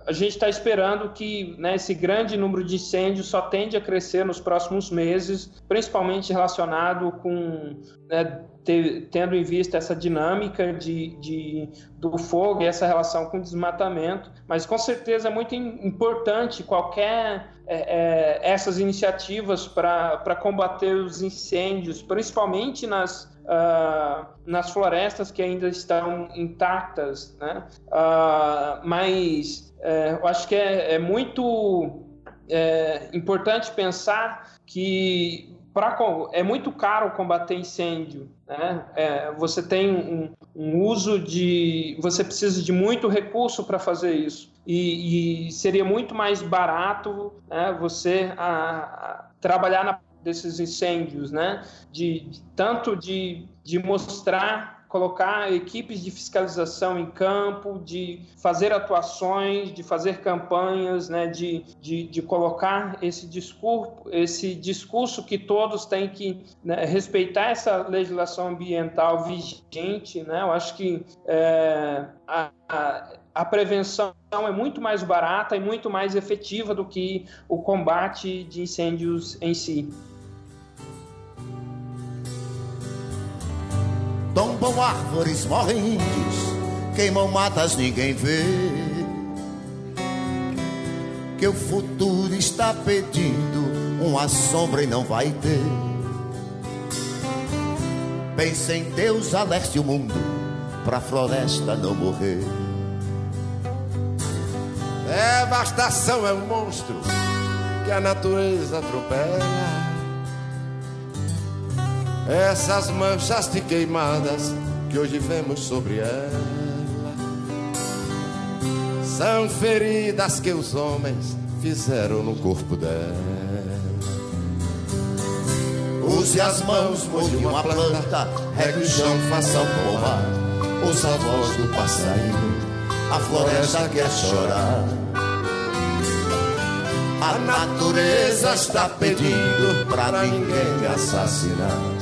a gente está esperando que né, esse grande número de incêndios só tende a crescer nos próximos meses, principalmente relacionado com né, ter, tendo em vista essa dinâmica de, de, do fogo e essa relação com o desmatamento. Mas com certeza é muito importante qualquer é, é, essas iniciativas para combater os incêndios, principalmente nas, uh, nas florestas que ainda estão intactas, né? Uh, mas é, eu acho que é, é muito é, importante pensar que pra, é muito caro combater incêndio. Né? É, você tem um, um, uso de. Você precisa de muito recurso para fazer isso. E, e, seria muito mais barato né, você a, a, trabalhar na desses incêndios, né? De, de tanto de, de mostrar colocar equipes de fiscalização em campo, de fazer atuações, de fazer campanhas, né, de, de, de colocar esse discurso, esse discurso que todos têm que né, respeitar essa legislação ambiental vigente. Né? Eu acho que é, a, a, a prevenção é muito mais barata e muito mais efetiva do que o combate de incêndios em si. Tombam árvores, morrem índios, queimam matas, ninguém vê. Que o futuro está pedindo uma sombra e não vai ter. Pense em Deus, alerte o mundo, pra floresta não morrer. Devastação é um monstro que a natureza atropela essas manchas de queimadas que hoje vemos sobre ela são feridas que os homens fizeram no corpo dela. Use as mãos, molde uma planta, regue o chão, faça um pomar. Ouça a voz do passarinho, a floresta quer chorar. A natureza está pedindo pra ninguém assassinar.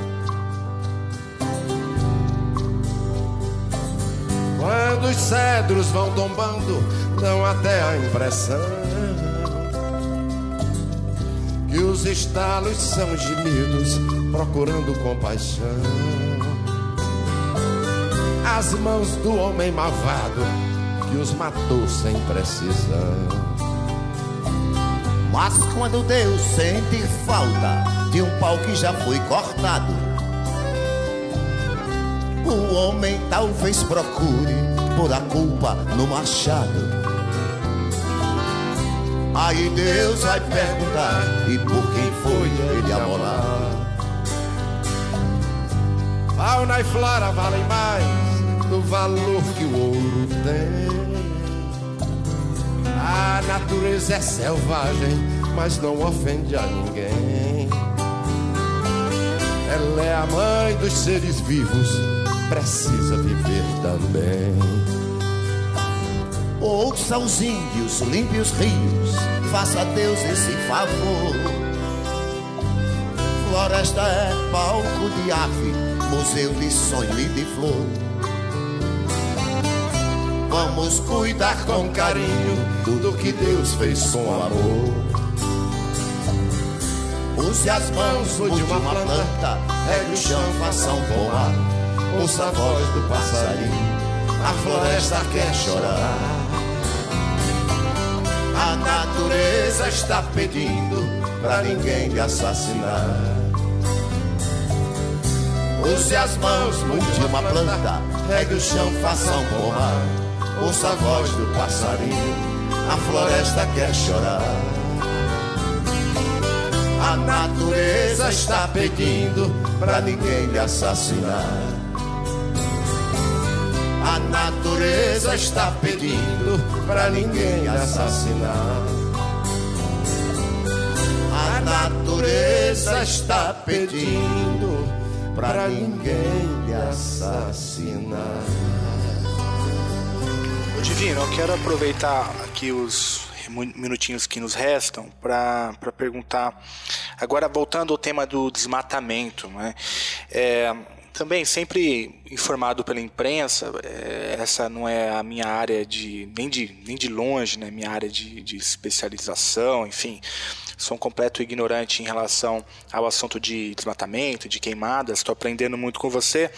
Quando os cedros vão tombando, dão até a impressão que os estalos são gemidos procurando compaixão. As mãos do homem malvado que os matou sem precisão. Mas quando Deus sente falta de um pau que já foi cortado o homem talvez procure por a culpa no machado. Aí Deus vai perguntar e por quem foi ele amolar. Fauna e flora valem mais do valor que o ouro tem. A natureza é selvagem, mas não ofende a ninguém. Ela é a mãe dos seres vivos precisa viver também. Ouça os índios, limpe os rios, faça a Deus esse favor. Floresta é palco de ave, museu de sonho e de flor. Vamos cuidar com carinho tudo que Deus fez com amor. Use as mãos de uma planta, regue o chão, faça um pomar ouça a voz do passarinho, a floresta quer chorar. A natureza está pedindo pra ninguém lhe assassinar. Use as mãos, mude uma planta, regue o chão, faça um pomar. Ouça a voz do passarinho, a floresta quer chorar. A natureza está pedindo pra ninguém lhe assassinar. Natureza está pedindo para ninguém assassinar. A natureza está pedindo para ninguém assassinar. Divino, eu quero aproveitar aqui os minutinhos que nos restam para perguntar. Agora, voltando ao tema do desmatamento, né? É, também sempre informado pela imprensa, é, essa não é a minha área de nem de, nem de longe, né, minha área de, de especialização, enfim. Sou um completo ignorante em relação ao assunto de desmatamento, de queimadas. Estou aprendendo muito com você.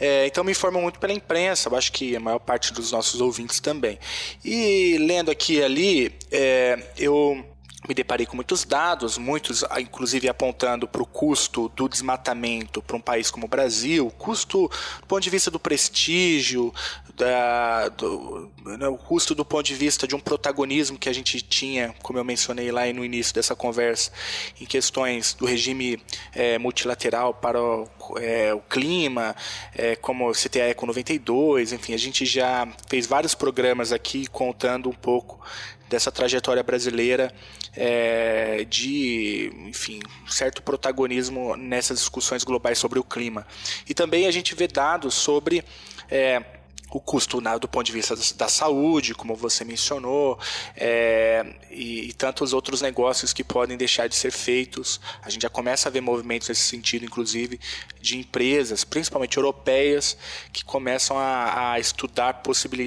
É, então me informo muito pela imprensa, eu acho que a maior parte dos nossos ouvintes também. E lendo aqui e ali, é, eu me deparei com muitos dados, muitos inclusive apontando para o custo do desmatamento para um país como o Brasil, custo do ponto de vista do prestígio, da, do, né, o custo do ponto de vista de um protagonismo que a gente tinha, como eu mencionei lá no início dessa conversa, em questões do regime é, multilateral para o, é, o clima, é, como citei a Eco 92, enfim, a gente já fez vários programas aqui contando um pouco dessa trajetória brasileira é, de, enfim, certo protagonismo nessas discussões globais sobre o clima. E também a gente vê dados sobre é, o custo né, do ponto de vista da saúde, como você mencionou, é, e, e, tantos outros negócios que podem deixar de ser feitos. A gente já começa a ver movimentos nesse sentido, inclusive, de empresas, principalmente europeias, que começam a, a estudar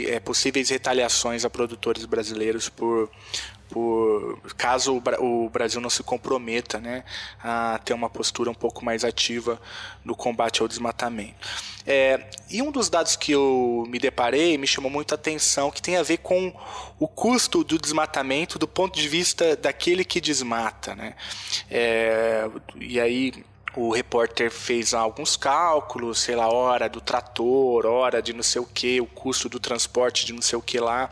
é, possíveis retaliações a produtores brasileiros por por caso o Brasil não se comprometa né, a ter uma postura um pouco mais ativa no combate ao desmatamento. É, e um dos dados que eu me deparei me chamou muita atenção, que tem a ver com o custo do desmatamento do ponto de vista daquele que desmata. Né? É, e aí o repórter fez alguns cálculos, sei lá, hora do trator, hora de não sei o que, o custo do transporte de não sei o que lá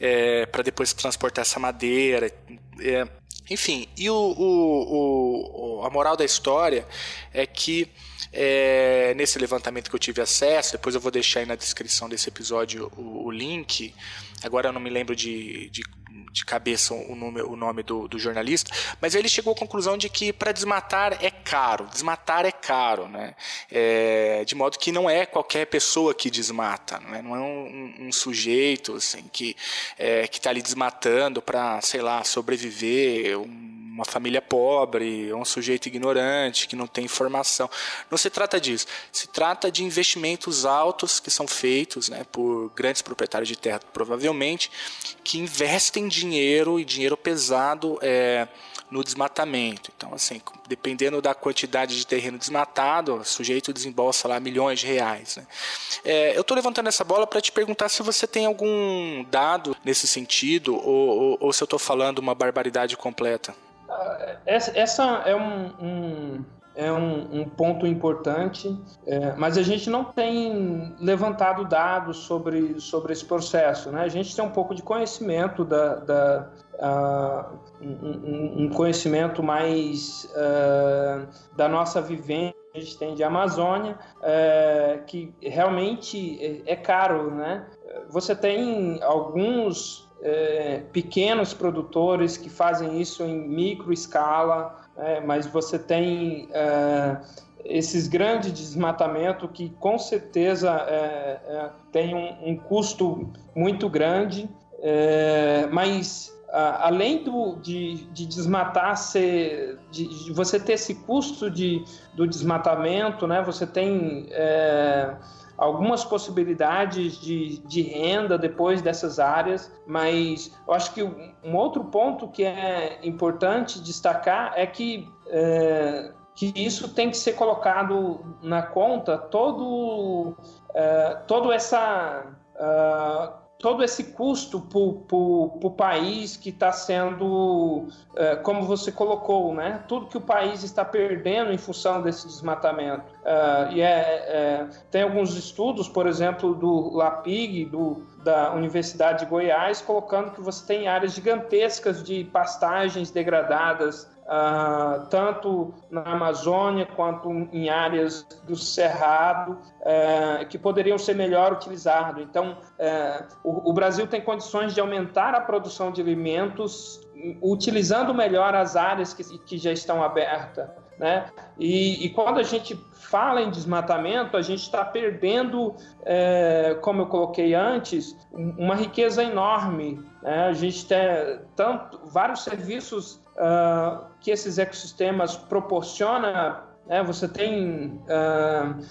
é, para depois transportar essa madeira. É, enfim, e o, o, o, a moral da história é que é, nesse levantamento que eu tive acesso, depois eu vou deixar aí na descrição desse episódio o, o link. Agora eu não me lembro de, de de cabeça o nome, o nome do, do jornalista, mas ele chegou à conclusão de que para desmatar é caro, desmatar é caro, né? É, de modo que não é qualquer pessoa que desmata, não é, não é um, um, sujeito assim, que é, está ali desmatando para, sei lá, sobreviver, um uma família pobre, um sujeito ignorante que não tem informação. Não se trata disso. Se trata de investimentos altos que são feitos né, por grandes proprietários de terra, provavelmente, que investem dinheiro e dinheiro pesado é, no desmatamento. Então, assim, dependendo da quantidade de terreno desmatado, o sujeito desembolsa lá milhões de reais. Né? É, eu estou levantando essa bola para te perguntar se você tem algum dado nesse sentido ou, ou, ou se eu estou falando uma barbaridade completa. Essa é um, um é um, um, ponto importante, é, mas a gente não tem levantado dados sobre, sobre esse processo. Né? A gente tem um pouco de conhecimento da, da uh, um, um, conhecimento mais uh, da nossa vivência a gente tem de Amazônia, uh, que realmente é, é caro, né? Você tem alguns é, pequenos produtores que fazem isso em micro escala, é, mas você tem é, esses grandes desmatamento que com certeza é, é, tem um, um, custo muito grande, é, mas além do, de, de desmatar ser, de, de, você ter esse custo de, do desmatamento, né, você tem algumas possibilidades de, de renda depois dessas áreas, mas eu acho que um outro ponto que é importante destacar é que, é, que isso tem que ser colocado na conta todo, é, todo essa. Uh, todo esse custo para o país que está sendo, é, como você colocou, né? tudo que o país está perdendo em função desse desmatamento. Uh, e é, é, tem alguns estudos, por exemplo, do LAPIG, do, da Universidade de Goiás, colocando que você tem áreas gigantescas de pastagens degradadas Uh, tanto na Amazônia quanto em áreas do Cerrado, uh, que poderiam ser melhor utilizados. Então, uh, o, o, Brasil tem condições de aumentar a produção de alimentos utilizando melhor as áreas que, que já estão abertas. Né? E, e, quando a gente fala em desmatamento, a gente está perdendo, é, como eu coloquei antes, uma riqueza enorme. Né? A gente tem tanto, vários serviços uh, que esses ecossistemas proporcionam. Né? Você tem uh,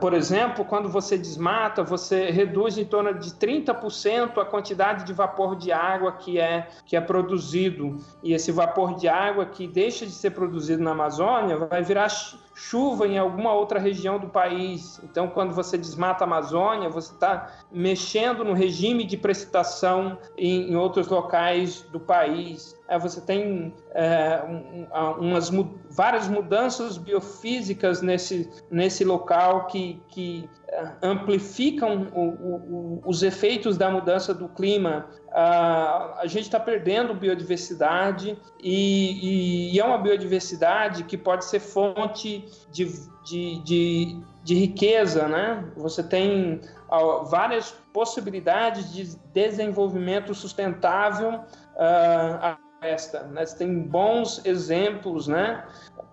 por exemplo, quando você desmata, você reduz em torno de 30% a quantidade de vapor de água que é, que é produzido. E esse vapor de água que deixa de ser produzido na Amazônia vai virar chuva em alguma outra região do país. Então, quando você desmata a Amazônia, você está mexendo no regime de precipitação em, em outros locais do país. Você tem é, um, umas várias mudanças biofísicas nesse, nesse local que, que amplificam o, o, os efeitos da mudança do clima. a gente está perdendo biodiversidade e, e, é uma biodiversidade que pode ser fonte de, de, de, de riqueza, né? Você tem várias possibilidades de desenvolvimento sustentável uh, floresta. Né? Você tem bons exemplos, né?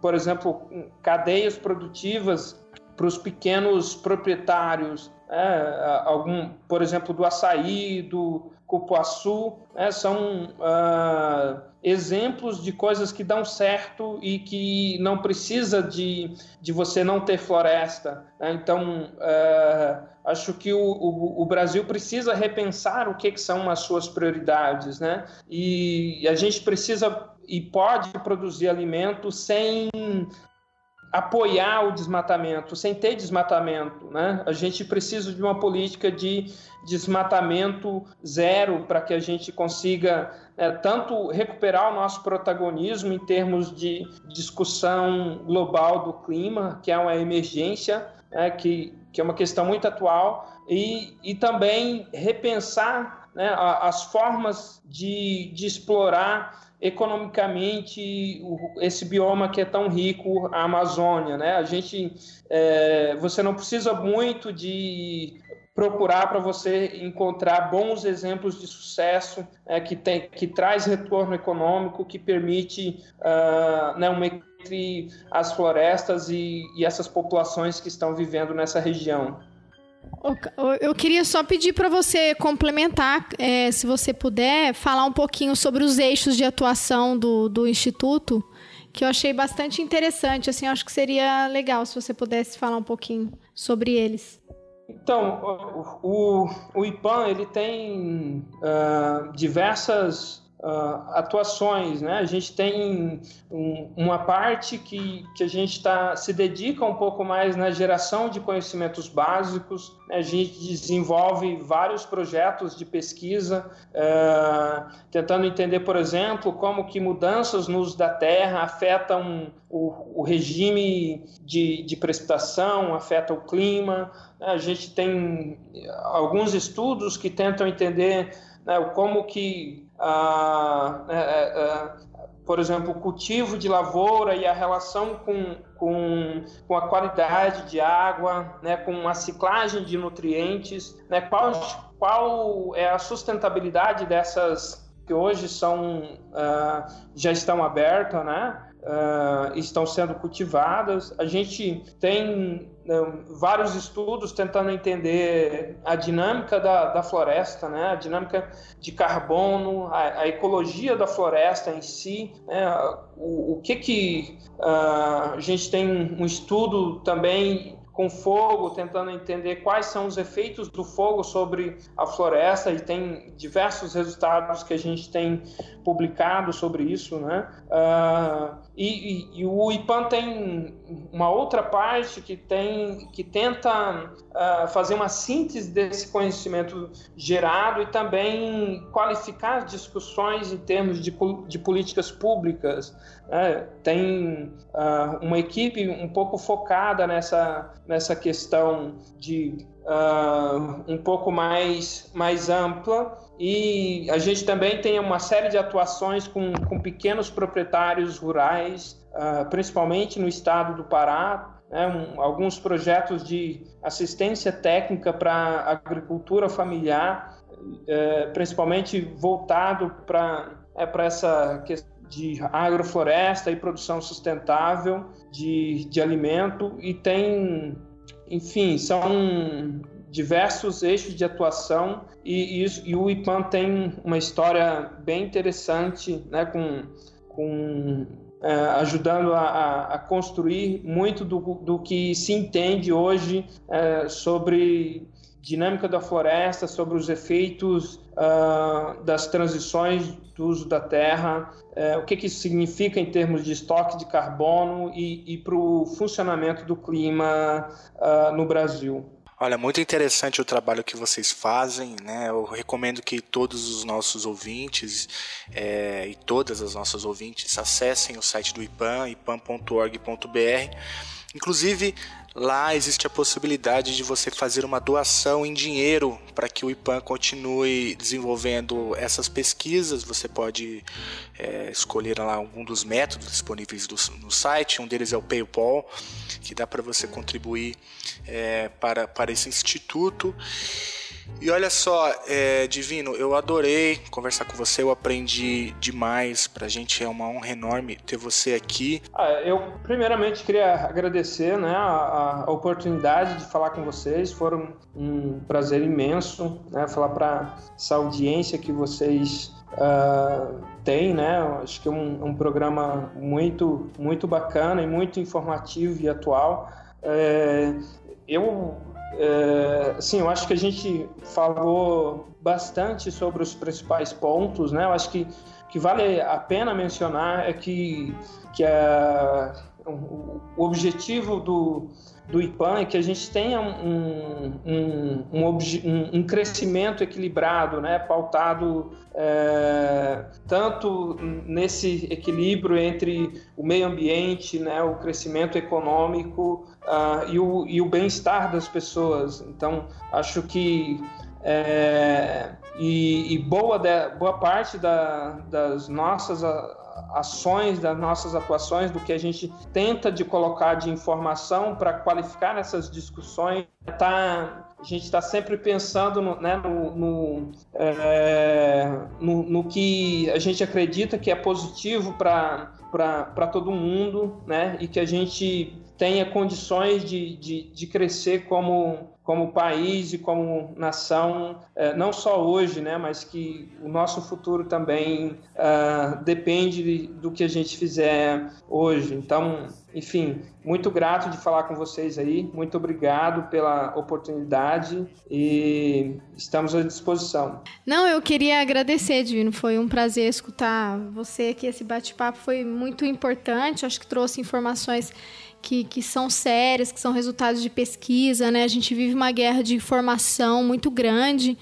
por exemplo, cadeias produtivas para os pequenos proprietários, né? algum, por exemplo, do açaí, do cupuaçu, né? são uh, exemplos de coisas que dão certo e que não precisa de, de você não ter floresta. Né? Então, uh, acho que o, o, o, Brasil precisa repensar o que, que, são as suas prioridades, né? E a gente precisa e pode produzir alimento sem apoiar o desmatamento, sem ter desmatamento, né? A gente precisa de uma política de desmatamento zero para que a gente consiga é, tanto recuperar o nosso protagonismo em termos de discussão global do clima, que é uma emergência, é, que, que é uma questão muito atual, e, e também repensar né, as formas de, de explorar economicamente esse bioma que é tão rico, a Amazônia, né? A gente, é, você não precisa muito de procurar para você encontrar bons exemplos de sucesso é, que tem, que traz retorno econômico, que permite uh, né, uma entre as florestas e, e essas populações que estão vivendo nessa região. Eu queria só pedir para você complementar, é, se você puder, falar um pouquinho sobre os eixos de atuação do, do Instituto, que eu achei bastante interessante. Assim, acho que seria legal se você pudesse falar um pouquinho sobre eles. Então, o, o, o IPAM ele tem uh, diversas uh, atuações, né? A gente tem um, uma parte que, que a gente está se dedica um pouco mais na geração de conhecimentos básicos. Né? A gente desenvolve vários projetos de pesquisa, uh, tentando entender, por exemplo, como que mudanças no uso da terra afetam o, o regime de, de precipitação, afeta o clima. A gente tem alguns estudos que tentam entender né, como que ah, é, é, é, por exemplo, o cultivo de lavoura e a relação com, com, com a qualidade de água, né, com a ciclagem de nutrientes, né, qual, qual é a sustentabilidade dessas que hoje são, uh, já estão abertas, né? Uh, estão sendo cultivadas. A gente tem vários estudos tentando entender a dinâmica da, da floresta, né? a dinâmica de carbono, a, a ecologia da floresta em si, né? o, o que que uh, a gente tem um estudo também com fogo, tentando entender quais são os efeitos do fogo sobre a floresta e tem diversos resultados que a gente tem publicado sobre isso, né? Uh, e, e, e, o IPAN tem uma outra parte que tem que tenta uh, fazer uma síntese desse conhecimento gerado e também qualificar as discussões em termos de, de políticas públicas. Né? Tem uh, uma equipe um pouco focada nessa, nessa questão de uh, um pouco mais, mais ampla e a gente também tem uma série de atuações com, com pequenos proprietários rurais, uh, principalmente no estado do Pará, né, um, alguns projetos de assistência técnica para agricultura familiar, uh, principalmente voltado para é, essa questão de agrofloresta e produção sustentável de, de alimento. E tem enfim, são diversos eixos de atuação e, e, e, o IPAM tem uma história bem interessante, né, com, com é, ajudando a, a, construir muito do, do que se entende hoje é, sobre dinâmica da floresta, sobre os efeitos uh, das transições do uso da terra, o que, que, isso significa em termos de estoque de carbono e, e para o funcionamento do clima no Brasil. Olha, muito interessante o trabalho que vocês fazem, né? Eu recomendo que todos os nossos ouvintes é, e todas as nossas ouvintes acessem o site do IPAM, ipam.org.br. Inclusive, Lá existe a possibilidade de você fazer uma doação em dinheiro para que o IPAM continue desenvolvendo essas pesquisas. Você pode é, escolher lá algum dos métodos disponíveis do, no site. Um deles é o PayPal, que dá para você contribuir é, para, para esse instituto. E olha só, é, Divino, eu adorei conversar com você, eu aprendi demais. Pra gente é uma honra enorme ter você aqui. Ah, eu, primeiramente, queria agradecer né, a, a, oportunidade de falar com vocês. Foi um prazer imenso né, falar para essa audiência que vocês uh, têm. Né? Acho que é um, um programa muito, muito bacana e muito informativo e atual. É, eu é, sim, eu acho que a gente falou bastante sobre os principais pontos, né? Eu acho que que vale a pena mencionar é que, que a, o objetivo do, do IPAN é que a gente tenha um, um, um, um crescimento equilibrado, né, pautado é, tanto nesse equilíbrio entre o meio ambiente, né, o crescimento econômico uh, e o, e o bem-estar das pessoas. Então, acho que é, e, e, boa, de, boa parte da, das nossas ações, das nossas atuações, do que a gente tenta de colocar de informação para qualificar essas discussões, tá, a gente está sempre pensando no, né, no, no, é, no, no, que a gente acredita que é positivo para todo mundo, né, e que a gente tenha condições de, de, de crescer como, como país e como nação, é, não só hoje, né, mas que o nosso futuro também uh, depende do que a gente fizer hoje. Então, enfim, muito grato de falar com vocês aí, muito obrigado pela oportunidade e estamos à disposição. Não, eu queria agradecer, Divino, foi um prazer escutar você aqui, esse bate-papo foi muito importante, acho que trouxe informações que, que são sérias, que são resultados de pesquisa, né? A gente vive uma guerra de informação muito grande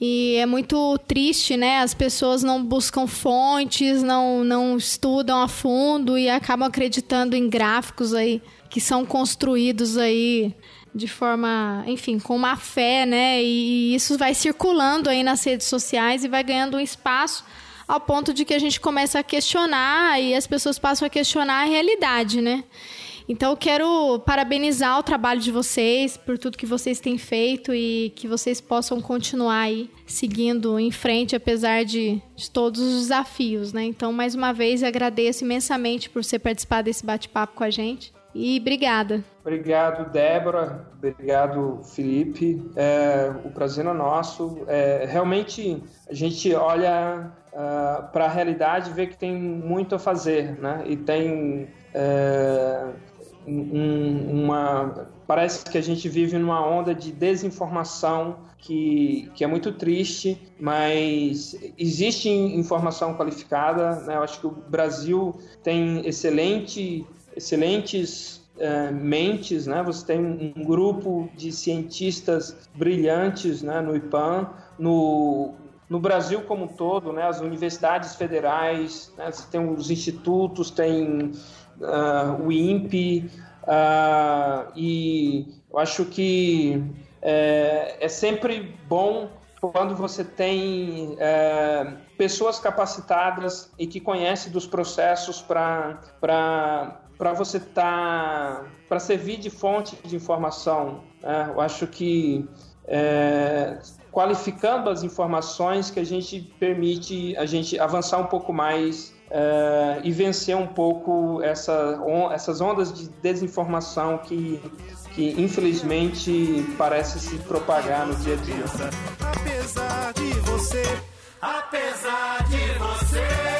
e é muito triste, né? As pessoas não buscam fontes, não, não estudam a fundo e acabam acreditando em gráficos aí que são construídos aí de forma, enfim, com má fé, né? E isso vai circulando aí nas redes sociais e vai ganhando um espaço ao ponto de que a gente começa a questionar e as pessoas passam a questionar a realidade, né? Então eu quero parabenizar o trabalho de vocês por tudo que vocês têm feito e que vocês possam continuar aí seguindo em frente apesar de, de todos os desafios, né? Então mais uma vez agradeço imensamente por você participar desse bate-papo com a gente e obrigada. Obrigado, Débora. Obrigado, Felipe. É, o prazer é nosso. É, realmente, a gente olha uh, ah, para a realidade e vê que tem muito a fazer, né? E tem é, um, uma parece que a gente vive numa onda de desinformação que, que é muito triste, mas existe informação qualificada. Né? Eu acho que o Brasil tem excelente, excelentes uh, mentes. Né? Você tem um grupo de cientistas brilhantes né? no IPAM, no, no Brasil como um todo, né? as universidades federais, né? você tem os institutos, tem uh, o INPE, uh, e eu acho que é, é sempre bom quando você tem é, pessoas capacitadas e que conhecem dos processos para para você estar tá, para servir de fonte de informação. Né? Eu acho que é, qualificando as informações que a gente permite a gente avançar um pouco mais uh, e vencer um pouco essa, on, essas ondas de desinformação que, que infelizmente parece se propagar no dia a dia. Apesar de você, apesar de você,